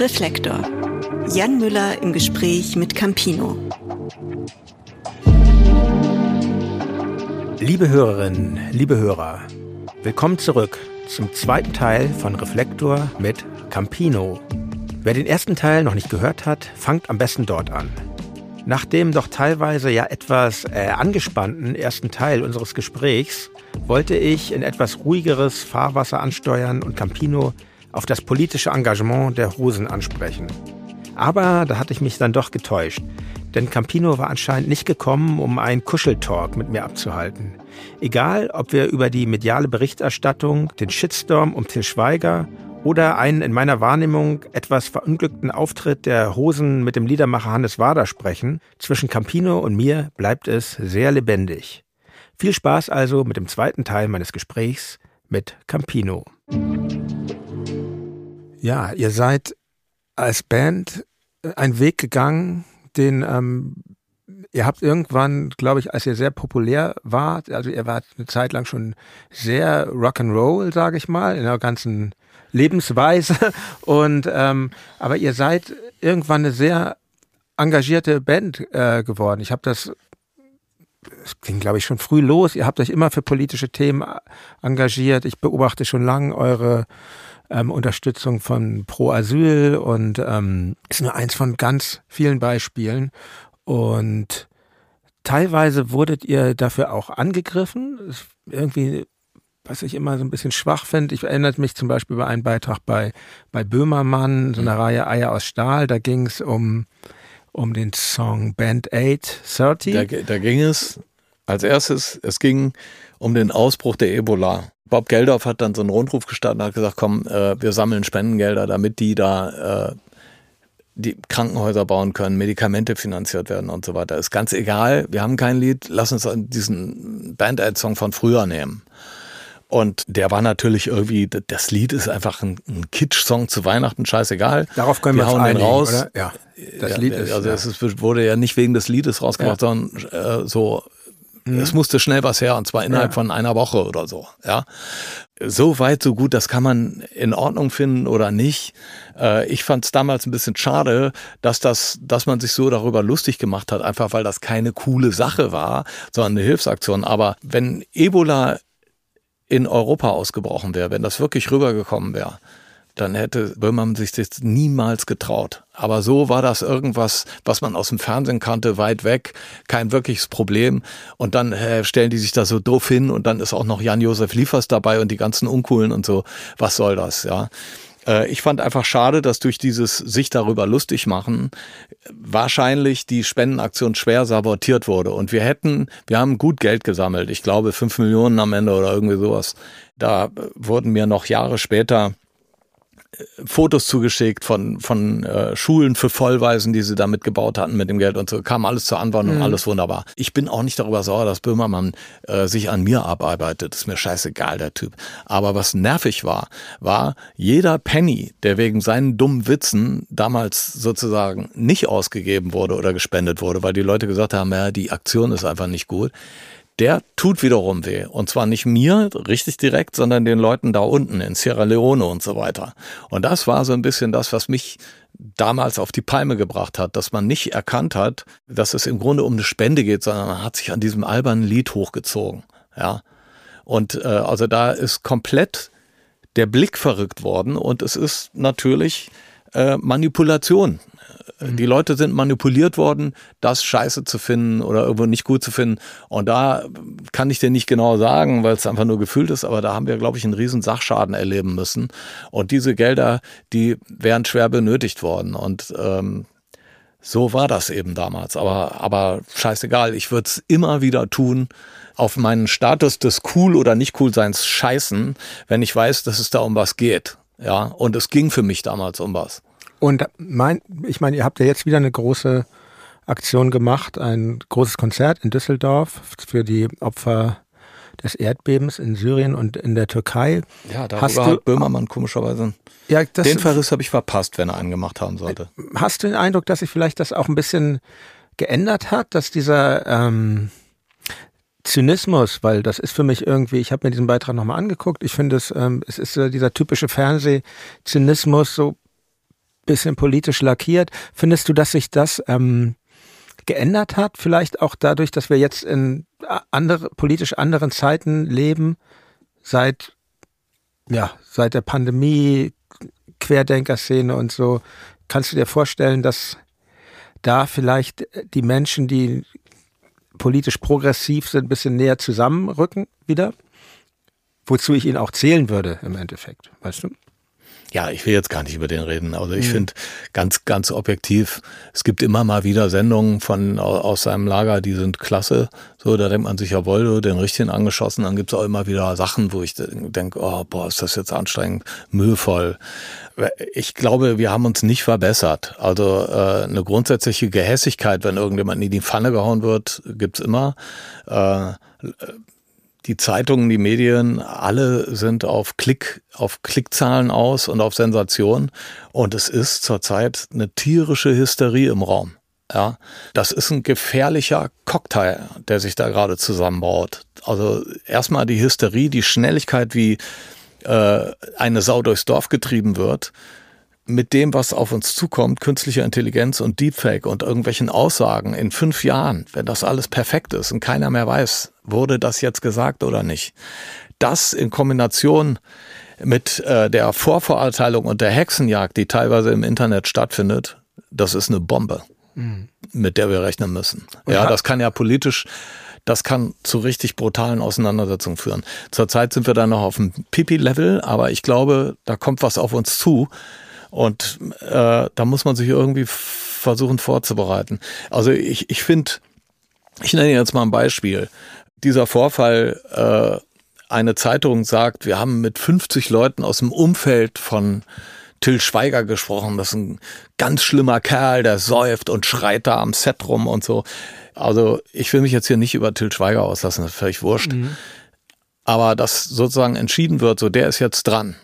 Reflektor. Jan Müller im Gespräch mit Campino. Liebe Hörerinnen, liebe Hörer, willkommen zurück zum zweiten Teil von Reflektor mit Campino. Wer den ersten Teil noch nicht gehört hat, fangt am besten dort an. Nach dem doch teilweise ja etwas äh, angespannten ersten Teil unseres Gesprächs wollte ich in etwas ruhigeres Fahrwasser ansteuern und Campino auf das politische Engagement der Hosen ansprechen. Aber da hatte ich mich dann doch getäuscht, denn Campino war anscheinend nicht gekommen, um einen Kuscheltalk mit mir abzuhalten. Egal, ob wir über die mediale Berichterstattung, den Shitstorm um Till Schweiger oder einen in meiner Wahrnehmung etwas verunglückten Auftritt der Hosen mit dem Liedermacher Hannes Wader sprechen, zwischen Campino und mir bleibt es sehr lebendig. Viel Spaß also mit dem zweiten Teil meines Gesprächs mit Campino. Ja, ihr seid als Band einen Weg gegangen, den ähm, ihr habt irgendwann, glaube ich, als ihr sehr populär wart, also ihr wart eine Zeit lang schon sehr Rock'n'Roll, sage ich mal, in der ganzen Lebensweise. Und ähm, aber ihr seid irgendwann eine sehr engagierte Band äh, geworden. Ich habe das es ging, glaube ich, schon früh los. Ihr habt euch immer für politische Themen engagiert. Ich beobachte schon lange eure ähm, Unterstützung von Pro Asyl und ähm, ist nur eins von ganz vielen Beispielen. Und teilweise wurdet ihr dafür auch angegriffen. Irgendwie was ich immer so ein bisschen schwach finde. Ich erinnere mich zum Beispiel über einen Beitrag bei, bei Böhmermann, so eine mhm. Reihe Eier aus Stahl. Da ging es um, um den Song Band 830. Da, da ging es als erstes, es ging um den Ausbruch der Ebola. Bob Geldorf hat dann so einen Rundruf gestartet und hat gesagt, komm, äh, wir sammeln Spendengelder, damit die da äh, die Krankenhäuser bauen können, Medikamente finanziert werden und so weiter. Ist ganz egal, wir haben kein Lied, lass uns diesen Band-Aid-Song von früher nehmen. Und der war natürlich irgendwie, das Lied ist einfach ein, ein Kitsch-Song zu Weihnachten, scheißegal. Darauf können wir, wir hauen einigen, den raus. Oder? Ja, das ja, Lied ist. Also ja. es wurde ja nicht wegen des Liedes rausgebracht, ja. sondern äh, so, mhm. es musste schnell was her und zwar innerhalb von einer Woche oder so. Ja, so weit, so gut, das kann man in Ordnung finden oder nicht. Äh, ich fand es damals ein bisschen schade, dass das, dass man sich so darüber lustig gemacht hat, einfach weil das keine coole Sache war, sondern eine Hilfsaktion. Aber wenn Ebola in Europa ausgebrochen wäre, wenn das wirklich rübergekommen wäre, dann hätte Böhmermann sich das niemals getraut. Aber so war das irgendwas, was man aus dem Fernsehen kannte, weit weg, kein wirkliches Problem. Und dann äh, stellen die sich da so doof hin und dann ist auch noch Jan-Josef Liefers dabei und die ganzen Uncoolen und so. Was soll das, ja? Äh, ich fand einfach schade, dass durch dieses sich darüber lustig machen wahrscheinlich die Spendenaktion schwer sabotiert wurde. Und wir hätten, wir haben gut Geld gesammelt. Ich glaube fünf Millionen am Ende oder irgendwie sowas. Da wurden mir noch Jahre später Fotos zugeschickt von, von äh, Schulen für Vollweisen, die sie damit gebaut hatten mit dem Geld und so. Kam alles zur Anwendung, mhm. alles wunderbar. Ich bin auch nicht darüber sauer, dass Böhmermann äh, sich an mir abarbeitet. Ist mir scheißegal, der Typ. Aber was nervig war, war jeder Penny, der wegen seinen dummen Witzen damals sozusagen nicht ausgegeben wurde oder gespendet wurde, weil die Leute gesagt haben, ja, die Aktion ist einfach nicht gut der tut wiederum weh. Und zwar nicht mir richtig direkt, sondern den Leuten da unten in Sierra Leone und so weiter. Und das war so ein bisschen das, was mich damals auf die Palme gebracht hat, dass man nicht erkannt hat, dass es im Grunde um eine Spende geht, sondern man hat sich an diesem albernen Lied hochgezogen. Ja. Und äh, also da ist komplett der Blick verrückt worden und es ist natürlich äh, Manipulation die Leute sind manipuliert worden, das scheiße zu finden oder irgendwo nicht gut zu finden. Und da kann ich dir nicht genau sagen, weil es einfach nur gefühlt ist, aber da haben wir, glaube ich, einen riesen Sachschaden erleben müssen. Und diese Gelder, die wären schwer benötigt worden. Und ähm, so war das eben damals. Aber, aber scheißegal, ich würde es immer wieder tun, auf meinen Status des cool oder nicht cool seins scheißen, wenn ich weiß, dass es da um was geht. Ja, und es ging für mich damals um was. Und mein, ich meine, ihr habt ja jetzt wieder eine große Aktion gemacht, ein großes Konzert in Düsseldorf für die Opfer des Erdbebens in Syrien und in der Türkei. Ja, da hast du, Böhmermann komischerweise. Ja, das, den Verriss habe ich verpasst, wenn er einen gemacht haben sollte. Hast du den Eindruck, dass sich vielleicht das auch ein bisschen geändert hat, dass dieser ähm, Zynismus, weil das ist für mich irgendwie, ich habe mir diesen Beitrag nochmal angeguckt, ich finde es, ähm, es ist äh, dieser typische Fernsehzynismus, so bisschen politisch lackiert. Findest du, dass sich das ähm, geändert hat? Vielleicht auch dadurch, dass wir jetzt in andere, politisch anderen Zeiten leben, seit, ja, seit der Pandemie, Querdenker-Szene und so. Kannst du dir vorstellen, dass da vielleicht die Menschen, die politisch progressiv sind, ein bisschen näher zusammenrücken wieder? Wozu ich ihn auch zählen würde im Endeffekt, weißt du? Ja, ich will jetzt gar nicht über den reden. Also ich mhm. finde ganz, ganz objektiv, es gibt immer mal wieder Sendungen von aus seinem Lager, die sind klasse. So, da denkt man sich, jawohl, den richtigen angeschossen. Dann gibt es auch immer wieder Sachen, wo ich denke, oh, boah, ist das jetzt anstrengend, mühevoll. Ich glaube, wir haben uns nicht verbessert. Also äh, eine grundsätzliche Gehässigkeit, wenn irgendjemand in die Pfanne gehauen wird, gibt's immer. Äh, die Zeitungen, die Medien, alle sind auf Klick, auf Klickzahlen aus und auf Sensation. Und es ist zurzeit eine tierische Hysterie im Raum. Ja, das ist ein gefährlicher Cocktail, der sich da gerade zusammenbaut. Also erstmal die Hysterie, die Schnelligkeit, wie äh, eine Sau durchs Dorf getrieben wird mit dem, was auf uns zukommt, künstlicher Intelligenz und Deepfake und irgendwelchen Aussagen in fünf Jahren, wenn das alles perfekt ist und keiner mehr weiß, wurde das jetzt gesagt oder nicht, das in Kombination mit äh, der Vorverurteilung und der Hexenjagd, die teilweise im Internet stattfindet, das ist eine Bombe, mhm. mit der wir rechnen müssen. Und ja, das kann ja politisch das kann zu richtig brutalen Auseinandersetzungen führen. Zurzeit sind wir da noch auf dem Pipi-Level, aber ich glaube, da kommt was auf uns zu, und äh, da muss man sich irgendwie versuchen vorzubereiten. Also ich, ich finde, ich nenne jetzt mal ein Beispiel. Dieser Vorfall, äh, eine Zeitung sagt, wir haben mit 50 Leuten aus dem Umfeld von Till Schweiger gesprochen. Das ist ein ganz schlimmer Kerl, der säuft und schreit da am Set rum und so. Also ich will mich jetzt hier nicht über Till Schweiger auslassen, das ist völlig wurscht. Mhm. Aber dass sozusagen entschieden wird, so der ist jetzt dran.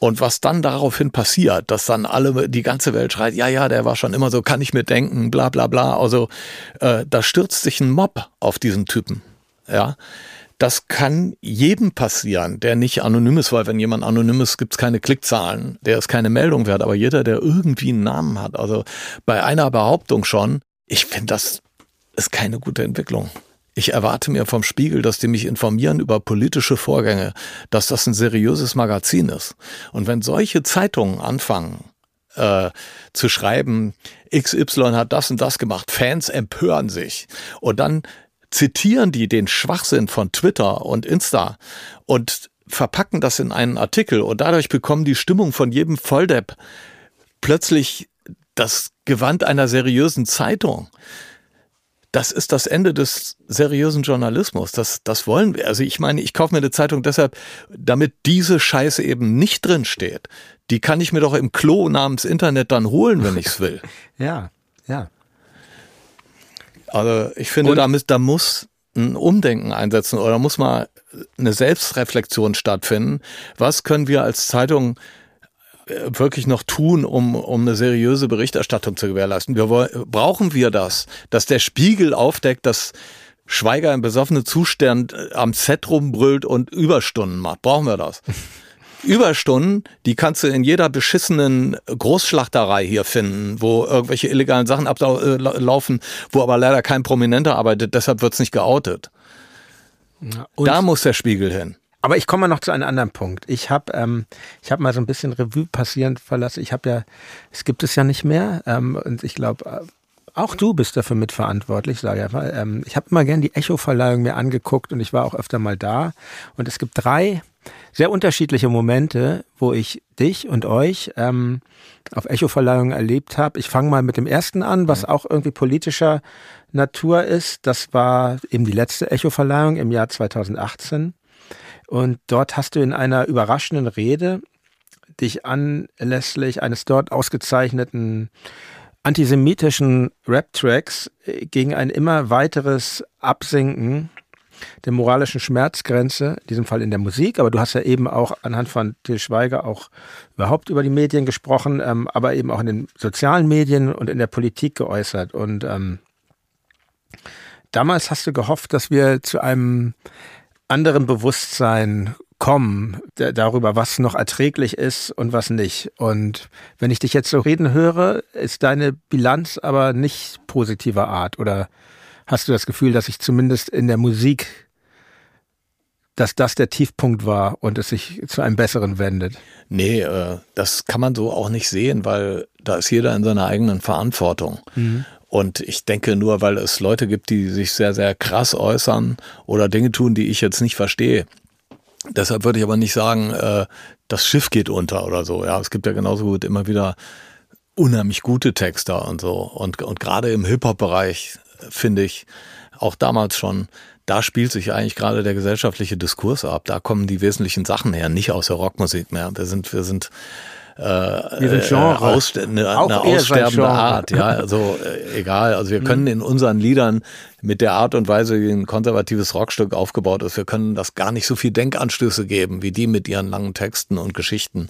Und was dann daraufhin passiert, dass dann alle, die ganze Welt schreit, ja, ja, der war schon immer so, kann ich mir denken, bla bla bla. Also äh, da stürzt sich ein Mob auf diesen Typen. Ja. Das kann jedem passieren, der nicht anonym ist, weil wenn jemand anonym ist, gibt es keine Klickzahlen, der ist keine Meldung wert, aber jeder, der irgendwie einen Namen hat, also bei einer Behauptung schon, ich finde, das ist keine gute Entwicklung. Ich erwarte mir vom Spiegel, dass die mich informieren über politische Vorgänge, dass das ein seriöses Magazin ist. Und wenn solche Zeitungen anfangen, äh, zu schreiben, XY hat das und das gemacht, Fans empören sich und dann zitieren die den Schwachsinn von Twitter und Insta und verpacken das in einen Artikel und dadurch bekommen die Stimmung von jedem Volldepp plötzlich das Gewand einer seriösen Zeitung das ist das Ende des seriösen Journalismus. Das, das wollen wir. Also ich meine, ich kaufe mir eine Zeitung deshalb, damit diese Scheiße eben nicht drin steht. Die kann ich mir doch im Klo namens Internet dann holen, wenn ich es will. ja, ja. Also ich finde, da, da muss ein Umdenken einsetzen oder muss mal eine Selbstreflexion stattfinden. Was können wir als Zeitung wirklich noch tun, um, um eine seriöse Berichterstattung zu gewährleisten? Wir, brauchen wir das, dass der Spiegel aufdeckt, dass Schweiger im besoffenen Zustand äh, am Set rumbrüllt und Überstunden macht? Brauchen wir das? Überstunden, die kannst du in jeder beschissenen Großschlachterei hier finden, wo irgendwelche illegalen Sachen ablaufen, wo aber leider kein Prominenter arbeitet, deshalb wird's nicht geoutet. Ja, da muss der Spiegel hin. Aber ich komme mal noch zu einem anderen Punkt. Ich habe ähm, ich hab mal so ein bisschen Revue passierend verlassen. Ich habe ja, es gibt es ja nicht mehr. Ähm, und ich glaube, äh, auch du bist dafür mitverantwortlich, sage ich mal. Ähm, ich habe immer gern die Echo-Verleihung mir angeguckt und ich war auch öfter mal da. Und es gibt drei sehr unterschiedliche Momente, wo ich dich und euch ähm, auf Echo-Verleihungen erlebt habe. Ich fange mal mit dem ersten an, was auch irgendwie politischer Natur ist. Das war eben die letzte Echo-Verleihung im Jahr 2018. Und dort hast du in einer überraschenden Rede dich anlässlich eines dort ausgezeichneten antisemitischen Rap-Tracks äh, gegen ein immer weiteres Absinken der moralischen Schmerzgrenze, in diesem Fall in der Musik, aber du hast ja eben auch anhand von Til Schweiger auch überhaupt über die Medien gesprochen, ähm, aber eben auch in den sozialen Medien und in der Politik geäußert. Und ähm, damals hast du gehofft, dass wir zu einem anderen Bewusstsein kommen darüber, was noch erträglich ist und was nicht. Und wenn ich dich jetzt so reden höre, ist deine Bilanz aber nicht positiver Art oder hast du das Gefühl, dass ich zumindest in der Musik, dass das der Tiefpunkt war und es sich zu einem besseren wendet? Nee, äh, das kann man so auch nicht sehen, weil da ist jeder in seiner eigenen Verantwortung. Mhm. Und ich denke nur, weil es Leute gibt, die sich sehr, sehr krass äußern oder Dinge tun, die ich jetzt nicht verstehe. Deshalb würde ich aber nicht sagen, äh, das Schiff geht unter oder so. Ja, es gibt ja genauso gut immer wieder unheimlich gute Texter und so. Und, und gerade im Hip-Hop-Bereich finde ich, auch damals schon, da spielt sich eigentlich gerade der gesellschaftliche Diskurs ab. Da kommen die wesentlichen Sachen her, nicht aus der Rockmusik mehr. Wir sind, wir sind äh, äh Genre. Aus, eine, eine aussterbende Art. Ja, also äh, egal. Also wir können mhm. in unseren Liedern mit der Art und Weise, wie ein konservatives Rockstück aufgebaut ist, wir können das gar nicht so viel Denkanstöße geben, wie die mit ihren langen Texten und Geschichten.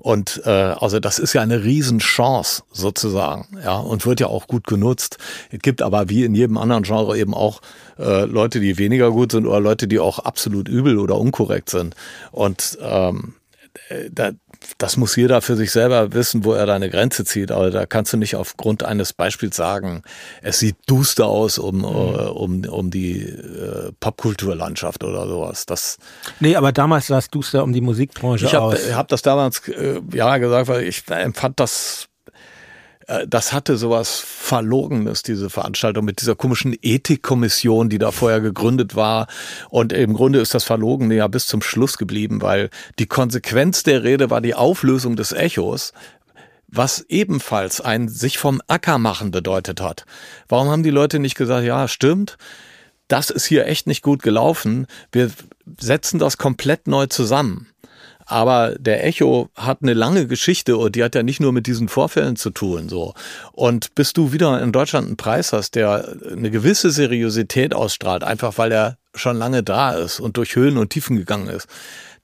Und äh, also das ist ja eine Riesenchance sozusagen, ja, und wird ja auch gut genutzt. Es gibt aber wie in jedem anderen Genre eben auch äh, Leute, die weniger gut sind oder Leute, die auch absolut übel oder unkorrekt sind. Und ähm, äh, das muss jeder für sich selber wissen, wo er deine Grenze zieht. Aber da kannst du nicht aufgrund eines Beispiels sagen, es sieht duster aus um, mhm. uh, um, um die uh, Popkulturlandschaft oder sowas. Das nee, aber damals sah es duster um die Musikbranche ich hab, aus. Ich habe das damals äh, ja gesagt, weil ich empfand das äh, das hatte sowas Verlogenes, diese Veranstaltung mit dieser komischen Ethikkommission, die da vorher gegründet war. Und im Grunde ist das Verlogene ja bis zum Schluss geblieben, weil die Konsequenz der Rede war die Auflösung des Echos, was ebenfalls ein sich vom Acker machen bedeutet hat. Warum haben die Leute nicht gesagt, ja, stimmt, das ist hier echt nicht gut gelaufen, wir setzen das komplett neu zusammen. Aber der Echo hat eine lange Geschichte und die hat ja nicht nur mit diesen Vorfällen zu tun, so. Und bis du wieder in Deutschland einen Preis hast, der eine gewisse Seriosität ausstrahlt, einfach weil er schon lange da ist und durch Höhen und Tiefen gegangen ist,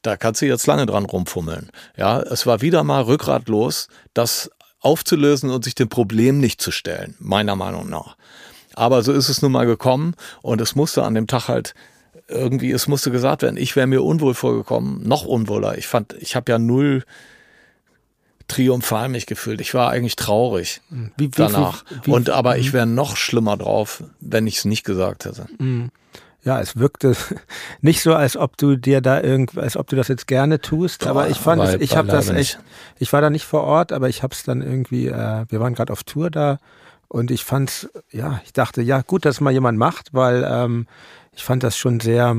da kannst du jetzt lange dran rumfummeln. Ja, es war wieder mal rückgratlos, das aufzulösen und sich dem Problem nicht zu stellen, meiner Meinung nach. Aber so ist es nun mal gekommen und es musste an dem Tag halt irgendwie, es musste gesagt werden, ich wäre mir unwohl vorgekommen, noch unwohler. Ich fand, ich habe ja null triumphal mich gefühlt. Ich war eigentlich traurig wie, wie, danach. Wie, und aber ich mhm. wäre noch schlimmer drauf, wenn ich es nicht gesagt hätte. Mhm. Ja, es wirkte nicht so, als ob du dir da irgend, als ob du das jetzt gerne tust. aber ich fand, es, ich habe das echt. Ich war da nicht vor Ort, aber ich habe es dann irgendwie. Äh, wir waren gerade auf Tour da und ich fand, ja, ich dachte, ja, gut, dass mal jemand macht, weil ähm, ich fand das schon sehr,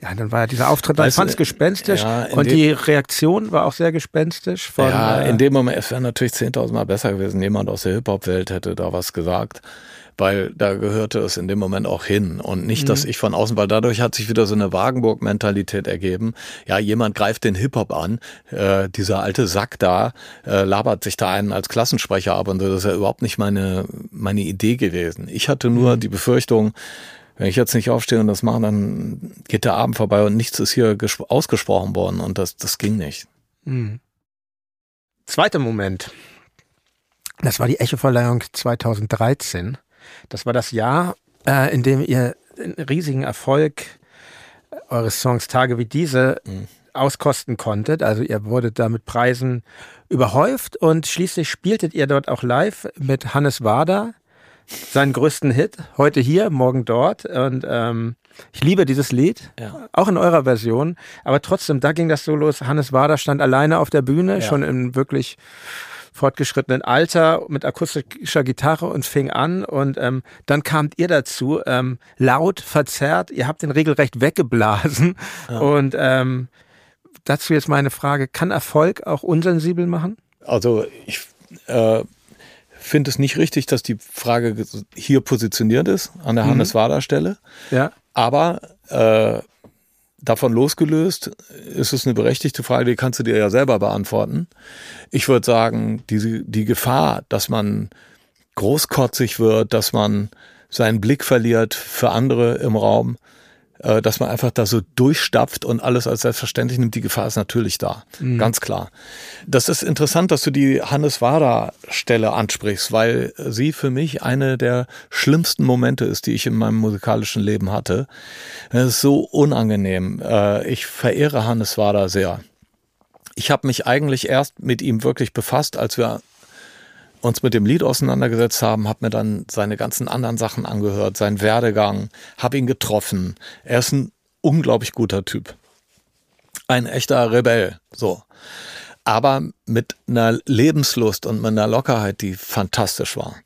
ja, dann war ja dieser Auftritt, ich fand es gespenstisch ja, und die Reaktion war auch sehr gespenstisch. Von, ja, in dem Moment, es wäre natürlich 10.000 Mal besser gewesen, jemand aus der Hip-Hop-Welt hätte da was gesagt weil da gehörte es in dem Moment auch hin und nicht, mhm. dass ich von außen, weil dadurch hat sich wieder so eine Wagenburg-Mentalität ergeben. Ja, jemand greift den Hip-Hop an, äh, dieser alte Sack da äh, labert sich da einen als Klassensprecher ab und so, das ist ja überhaupt nicht meine, meine Idee gewesen. Ich hatte nur mhm. die Befürchtung, wenn ich jetzt nicht aufstehe und das mache, dann geht der Abend vorbei und nichts ist hier ausgesprochen worden und das, das ging nicht. Mhm. Zweiter Moment. Das war die Echo-Verleihung 2013. Das war das Jahr, äh, in dem ihr den riesigen Erfolg eures Songs Tage wie diese mhm. auskosten konntet. Also ihr wurdet da mit Preisen überhäuft und schließlich spieltet ihr dort auch live mit Hannes Wader seinen größten Hit. Heute hier, morgen dort. Und ähm, ich liebe dieses Lied, ja. auch in eurer Version. Aber trotzdem, da ging das so los. Hannes Wader stand alleine auf der Bühne, ja. schon in wirklich fortgeschrittenen Alter mit akustischer Gitarre und fing an und ähm, dann kamt ihr dazu, ähm, laut, verzerrt, ihr habt den regelrecht weggeblasen ja. und ähm, dazu jetzt meine Frage, kann Erfolg auch unsensibel machen? Also ich äh, finde es nicht richtig, dass die Frage hier positioniert ist, an der mhm. Hannes-Wader-Stelle. Ja. Aber äh, davon losgelöst ist es eine berechtigte Frage, die kannst du dir ja selber beantworten. Ich würde sagen, die, die Gefahr, dass man großkotzig wird, dass man seinen Blick verliert für andere im Raum, äh, dass man einfach da so durchstapft und alles als selbstverständlich nimmt. Die Gefahr ist natürlich da, mhm. ganz klar. Das ist interessant, dass du die Hannes Wader Stelle ansprichst, weil sie für mich eine der schlimmsten Momente ist, die ich in meinem musikalischen Leben hatte. Es ist so unangenehm. Äh, ich verehre Hannes Wader sehr. Ich habe mich eigentlich erst mit ihm wirklich befasst, als wir uns mit dem Lied auseinandergesetzt haben, habe mir dann seine ganzen anderen Sachen angehört, seinen Werdegang, habe ihn getroffen. Er ist ein unglaublich guter Typ. Ein echter Rebell, so. Aber mit einer Lebenslust und mit einer Lockerheit, die fantastisch war.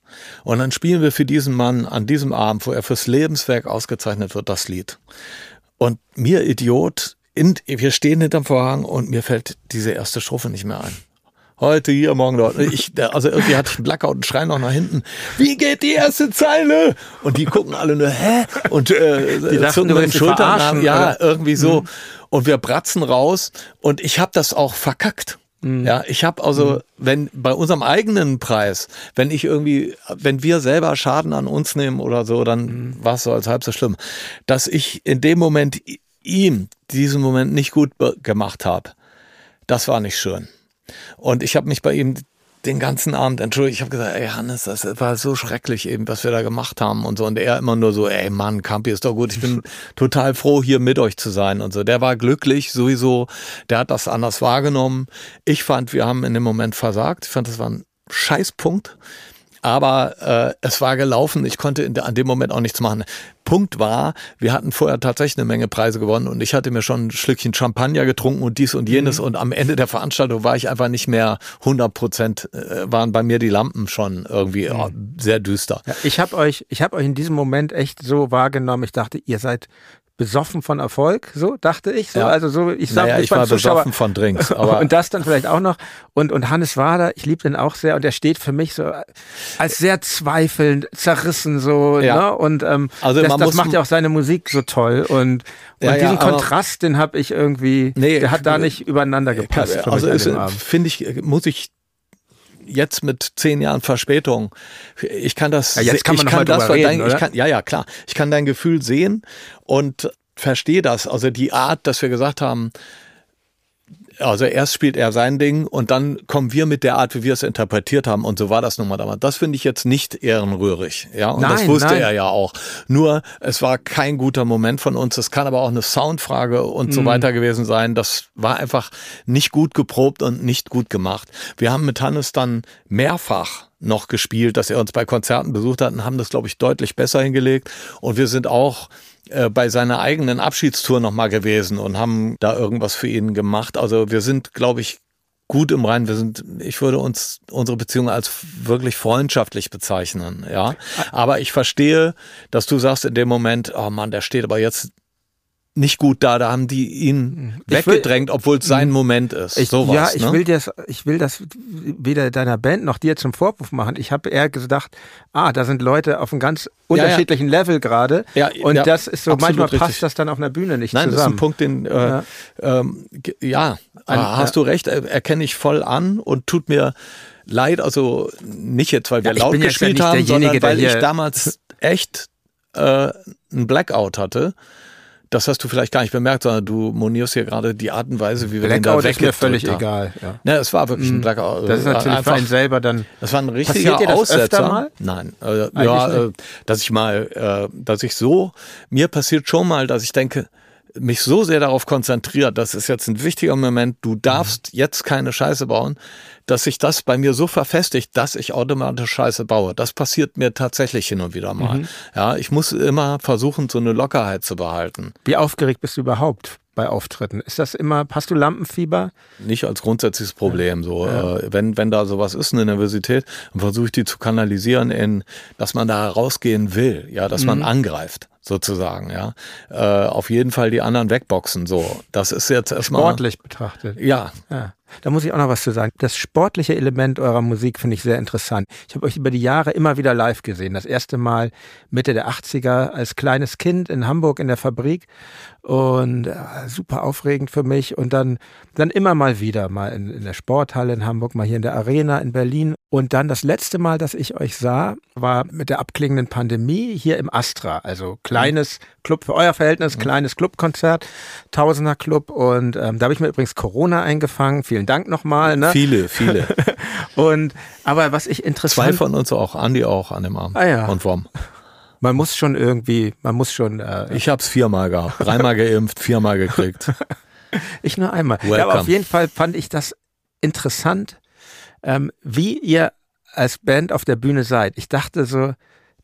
Und dann spielen wir für diesen Mann an diesem Abend, wo er fürs Lebenswerk ausgezeichnet wird, das Lied. Und mir, Idiot, in, wir stehen hinterm Vorhang und mir fällt diese erste Strophe nicht mehr ein heute hier, morgen dort. Ich, also irgendwie hatte ich einen Blackout und schreien noch nach hinten. Wie geht die erste Zeile? Und die gucken alle nur, hä? Und äh, die dachten, du den Schultern haben, ja, oder? irgendwie so. Mhm. Und wir bratzen raus und ich habe das auch verkackt. Mhm. Ja, ich habe also, mhm. wenn bei unserem eigenen Preis, wenn ich irgendwie, wenn wir selber Schaden an uns nehmen oder so, dann mhm. war es so als halb so schlimm, dass ich in dem Moment ihm diesen Moment nicht gut gemacht habe. Das war nicht schön. Und ich habe mich bei ihm den ganzen Abend entschuldigt. Ich habe gesagt, ey Hannes, das war so schrecklich eben, was wir da gemacht haben und so. Und er immer nur so, ey Mann, Campi ist doch gut. Ich bin total froh, hier mit euch zu sein und so. Der war glücklich sowieso. Der hat das anders wahrgenommen. Ich fand, wir haben in dem Moment versagt. Ich fand, das war ein Scheißpunkt. Aber äh, es war gelaufen, ich konnte in, an dem Moment auch nichts machen. Punkt war, wir hatten vorher tatsächlich eine Menge Preise gewonnen und ich hatte mir schon ein Schlückchen Champagner getrunken und dies und jenes mhm. und am Ende der Veranstaltung war ich einfach nicht mehr 100 Prozent, äh, waren bei mir die Lampen schon irgendwie mhm. oh, sehr düster. Ja, ich habe euch, ich habe euch in diesem Moment echt so wahrgenommen, ich dachte, ihr seid besoffen von Erfolg, so dachte ich. So. Ja. Also so, ich sag, naja, ich war Zuschauer. besoffen von Drinks. Aber und das dann vielleicht auch noch. Und, und Hannes Wader, ich liebe den auch sehr und er steht für mich so als sehr zweifelnd, zerrissen so. Ja. Ne? Und ähm, also das, das macht ja auch seine Musik so toll. Und, und ja, diesen Kontrast, den habe ich irgendwie, nee, der hat da nicht übereinander gepasst. Also finde ich, muss ich jetzt mit zehn Jahren Verspätung. Ich kann das, ja, jetzt kann man ich kann das, reden, dein, ich kann, ja, ja, klar. Ich kann dein Gefühl sehen und verstehe das. Also die Art, dass wir gesagt haben, also erst spielt er sein Ding und dann kommen wir mit der Art, wie wir es interpretiert haben. Und so war das nun mal damals. Das finde ich jetzt nicht ehrenrührig. Ja, und nein, das wusste nein. er ja auch. Nur, es war kein guter Moment von uns. Es kann aber auch eine Soundfrage und mhm. so weiter gewesen sein. Das war einfach nicht gut geprobt und nicht gut gemacht. Wir haben mit Hannes dann mehrfach noch gespielt, dass er uns bei Konzerten besucht hat und haben das, glaube ich, deutlich besser hingelegt. Und wir sind auch äh, bei seiner eigenen Abschiedstour nochmal gewesen und haben da irgendwas für ihn gemacht. Also wir sind, glaube ich, gut im Reinen. Wir sind, ich würde uns unsere Beziehung als wirklich freundschaftlich bezeichnen, ja. Aber ich verstehe, dass du sagst in dem Moment, oh Mann, der steht aber jetzt nicht gut da. Da haben die ihn ich weggedrängt, obwohl es sein. Moment ist. Ich, Sowas, ja, ich ne? will das, ich will das weder deiner Band noch dir zum Vorwurf machen. Ich habe eher gedacht, ah, da sind Leute auf einem ganz unterschiedlichen ja, ja. Level gerade. Ja, und das ist so, manchmal richtig. passt das dann auf einer Bühne nicht Nein, zusammen. Nein, das ist ein Punkt, den, äh, ähm, ja, Ein, hast du recht, erkenne ich voll an und tut mir leid, also nicht jetzt, weil wir laut gespielt haben, sondern weil ich damals echt äh, einen Blackout hatte das hast du vielleicht gar nicht bemerkt, sondern du monierst hier gerade die Art und Weise, wie wir Blackout den da ist mir völlig haben. egal. Ja. Ne, es war wirklich ein mm. Blackout. Das ist natürlich einfach, für einen selber dann. Das war ein richtiger Passiert dir das Aussetzer. Mal? Nein, äh, ja, äh, dass ich mal, äh, dass ich so, mir passiert schon mal, dass ich denke, mich so sehr darauf konzentriert, das ist jetzt ein wichtiger Moment, du darfst mhm. jetzt keine Scheiße bauen, dass sich das bei mir so verfestigt, dass ich automatisch Scheiße baue. Das passiert mir tatsächlich hin und wieder mal. Mhm. Ja, ich muss immer versuchen, so eine Lockerheit zu behalten. Wie aufgeregt bist du überhaupt? bei Auftritten? Ist das immer, hast du Lampenfieber? Nicht als grundsätzliches Problem. So, ja. äh, wenn, wenn da sowas ist, eine Nervosität, dann versuche ich die zu kanalisieren in, dass man da rausgehen will, ja, dass mhm. man angreift sozusagen, ja. Äh, auf jeden Fall die anderen wegboxen, so. Das ist jetzt erstmal. Sportlich betrachtet. Ja. ja. Da muss ich auch noch was zu sagen. Das sportliche Element eurer Musik finde ich sehr interessant. Ich habe euch über die Jahre immer wieder live gesehen. Das erste Mal Mitte der 80er als kleines Kind in Hamburg in der Fabrik und äh, super aufregend für mich und dann dann immer mal wieder mal in, in der Sporthalle in Hamburg, mal hier in der Arena in Berlin und dann das letzte Mal, dass ich euch sah, war mit der abklingenden Pandemie hier im Astra, also kleines Club für euer Verhältnis, kleines Clubkonzert, Tausender Club und ähm, da habe ich mir übrigens Corona eingefangen. Vielen Dank nochmal. Ne? Viele, viele. und aber was ich interessant Zwei von uns auch, Andi auch an dem Arm. Ah ja. Und Wom. man muss schon irgendwie, man muss schon äh, Ich hab's viermal gehabt. Dreimal geimpft, viermal gekriegt. Ich nur einmal. Ja, aber auf jeden Fall fand ich das interessant, ähm, wie ihr als Band auf der Bühne seid. Ich dachte so,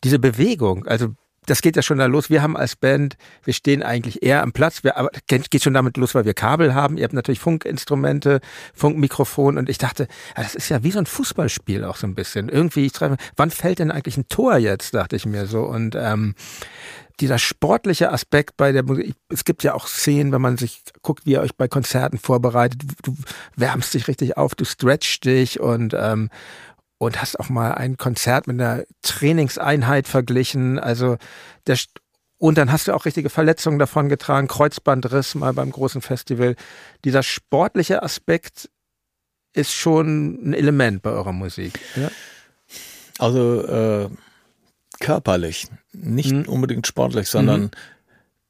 diese Bewegung, also das geht ja schon da los. Wir haben als Band, wir stehen eigentlich eher am Platz, wir, aber geht schon damit los, weil wir Kabel haben. Ihr habt natürlich Funkinstrumente, Funkmikrofon und ich dachte, ja, das ist ja wie so ein Fußballspiel auch so ein bisschen. Irgendwie, ich treibe, wann fällt denn eigentlich ein Tor jetzt, dachte ich mir so. Und ähm, dieser sportliche Aspekt bei der Musik, es gibt ja auch Szenen, wenn man sich guckt, wie ihr euch bei Konzerten vorbereitet, du wärmst dich richtig auf, du stretchst dich und ähm, und hast auch mal ein Konzert mit einer Trainingseinheit verglichen. Also der und dann hast du auch richtige Verletzungen davon getragen, Kreuzbandriss mal beim großen Festival. Dieser sportliche Aspekt ist schon ein Element bei eurer Musik. Ja? Also äh, körperlich, nicht Mhm. unbedingt sportlich, sondern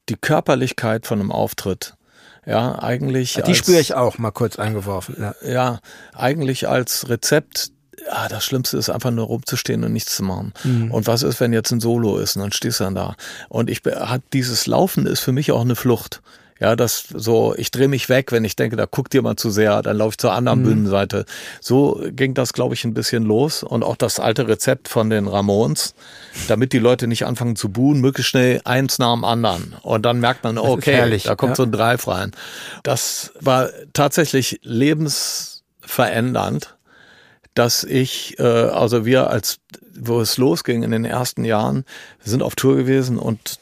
die Körperlichkeit von einem Auftritt. Ja, eigentlich. Die als- spüre ich auch, mal kurz eingeworfen. Ja. Ja, eigentlich als Rezept. Ja, das Schlimmste ist einfach nur rumzustehen und nichts zu machen. Mhm. Und was ist, wenn jetzt ein Solo ist und dann stehst du dann da? Und ich hat dieses Laufen ist für mich auch eine Flucht. Ja, das so, ich drehe mich weg, wenn ich denke, da guckt jemand zu sehr, dann laufe ich zur anderen Bühnenseite. So ging das, glaube ich, ein bisschen los. Und auch das alte Rezept von den Ramones, damit die Leute nicht anfangen zu buhen, möglichst schnell eins nach dem anderen. Und dann merkt man, okay, herrlich, da kommt ja. so ein Drive rein. Das war tatsächlich lebensverändernd, dass ich, äh, also wir als, wo es losging in den ersten Jahren, wir sind auf Tour gewesen und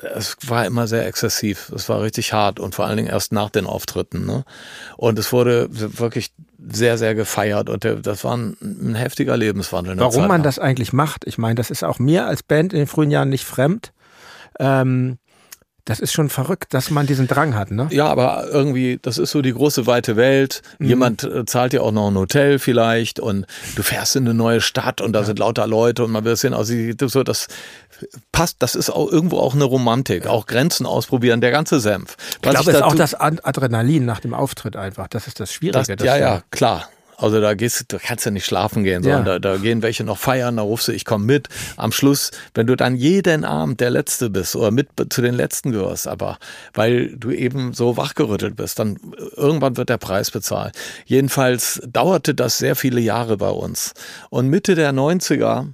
es war immer sehr exzessiv. Es war richtig hart und vor allen Dingen erst nach den Auftritten. Ne? Und es wurde wirklich sehr, sehr gefeiert und der, das war ein, ein heftiger Lebenswandel. Warum Zeit man lang. das eigentlich macht, ich meine, das ist auch mir als Band in den frühen Jahren nicht fremd. Ähm, das ist schon verrückt, dass man diesen Drang hat, ne? Ja, aber irgendwie, das ist so die große weite Welt. Jemand äh, zahlt dir auch noch ein Hotel vielleicht und du fährst in eine neue Stadt und da sind lauter Leute und man will sehen, also die- so das passt, das ist auch irgendwo auch eine Romantik, auch Grenzen ausprobieren, der ganze Senf. Ich glaube, es ist auch das Ad- Adrenalin nach dem Auftritt einfach. Das ist das Schwierige. das, dass ja, ja, klar. Also da gehst du, kannst ja nicht schlafen gehen, sondern Ja. da, da gehen welche noch feiern, da rufst du, ich komme mit. Am Schluss, wenn du dann jeden Abend der Letzte bist oder mit zu den Letzten gehörst, aber weil du eben so wachgerüttelt bist, dann irgendwann wird der Preis bezahlt. Jedenfalls dauerte das sehr viele Jahre bei uns. Und Mitte der 90er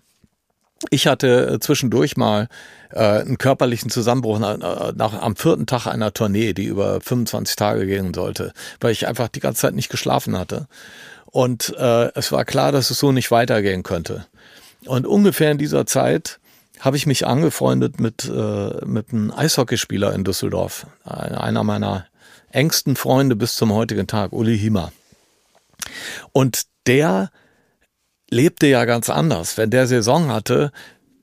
ich hatte äh, zwischendurch mal äh, einen körperlichen Zusammenbruch nach, nach, am vierten Tag einer Tournee, die über 25 Tage gehen sollte, weil ich einfach die ganze Zeit nicht geschlafen hatte. Und äh, es war klar, dass es so nicht weitergehen könnte. Und ungefähr in dieser Zeit habe ich mich angefreundet mit, äh, mit einem Eishockeyspieler in Düsseldorf. Ein- Einer meiner engsten Freunde bis zum heutigen Tag, Uli Hiemer. Und der lebte ja ganz anders. Wenn der Saison hatte,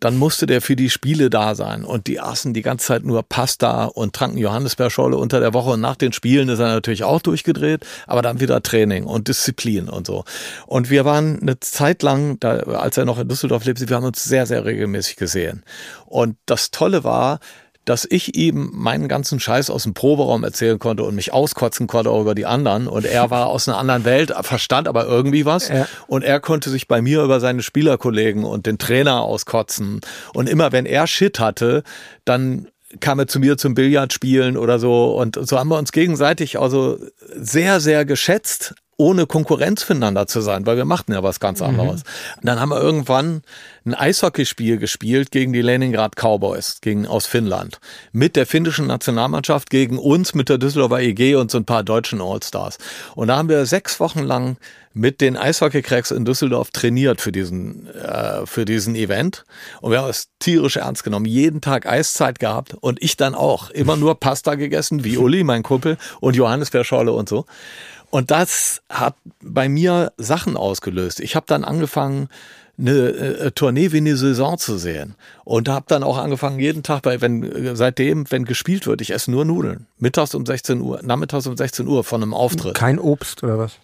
dann musste der für die Spiele da sein. Und die aßen die ganze Zeit nur Pasta und tranken Johannisbeerschorle unter der Woche. Und nach den Spielen ist er natürlich auch durchgedreht, aber dann wieder Training und Disziplin und so. Und wir waren eine Zeit lang, da, als er noch in Düsseldorf lebte, wir haben uns sehr, sehr regelmäßig gesehen. Und das Tolle war, dass ich ihm meinen ganzen Scheiß aus dem Proberaum erzählen konnte und mich auskotzen konnte auch über die anderen. Und er war aus einer anderen Welt, verstand aber irgendwie was. Ja. Und er konnte sich bei mir über seine Spielerkollegen und den Trainer auskotzen. Und immer wenn er Shit hatte, dann kam er zu mir zum Billardspielen oder so. Und so haben wir uns gegenseitig also sehr, sehr geschätzt, ohne Konkurrenz füreinander zu sein, weil wir machten ja was ganz anderes. Und dann haben wir irgendwann ein Eishockeyspiel gespielt gegen die Leningrad Cowboys, gegen aus Finnland. Mit der finnischen Nationalmannschaft gegen uns, mit der Düsseldorfer EG und so ein paar deutschen Allstars. Und da haben wir sechs Wochen lang mit den Eishockey-Cracks in Düsseldorf trainiert für diesen, äh, für diesen Event. Und wir haben es tierisch ernst genommen. Jeden Tag Eiszeit gehabt und ich dann auch. Immer nur Pasta gegessen, wie Uli, mein Kumpel, und Johannisbeerschorle und so. Und das hat bei mir Sachen ausgelöst. Ich habe dann angefangen, eine äh, Tournee wie eine Saison zu sehen. Und habe dann auch angefangen, jeden Tag, bei, wenn, äh, seitdem, wenn gespielt wird, ich esse nur Nudeln. Mittags um 16 Uhr, nachmittags um 16 Uhr von einem Auftritt. Kein Obst oder was?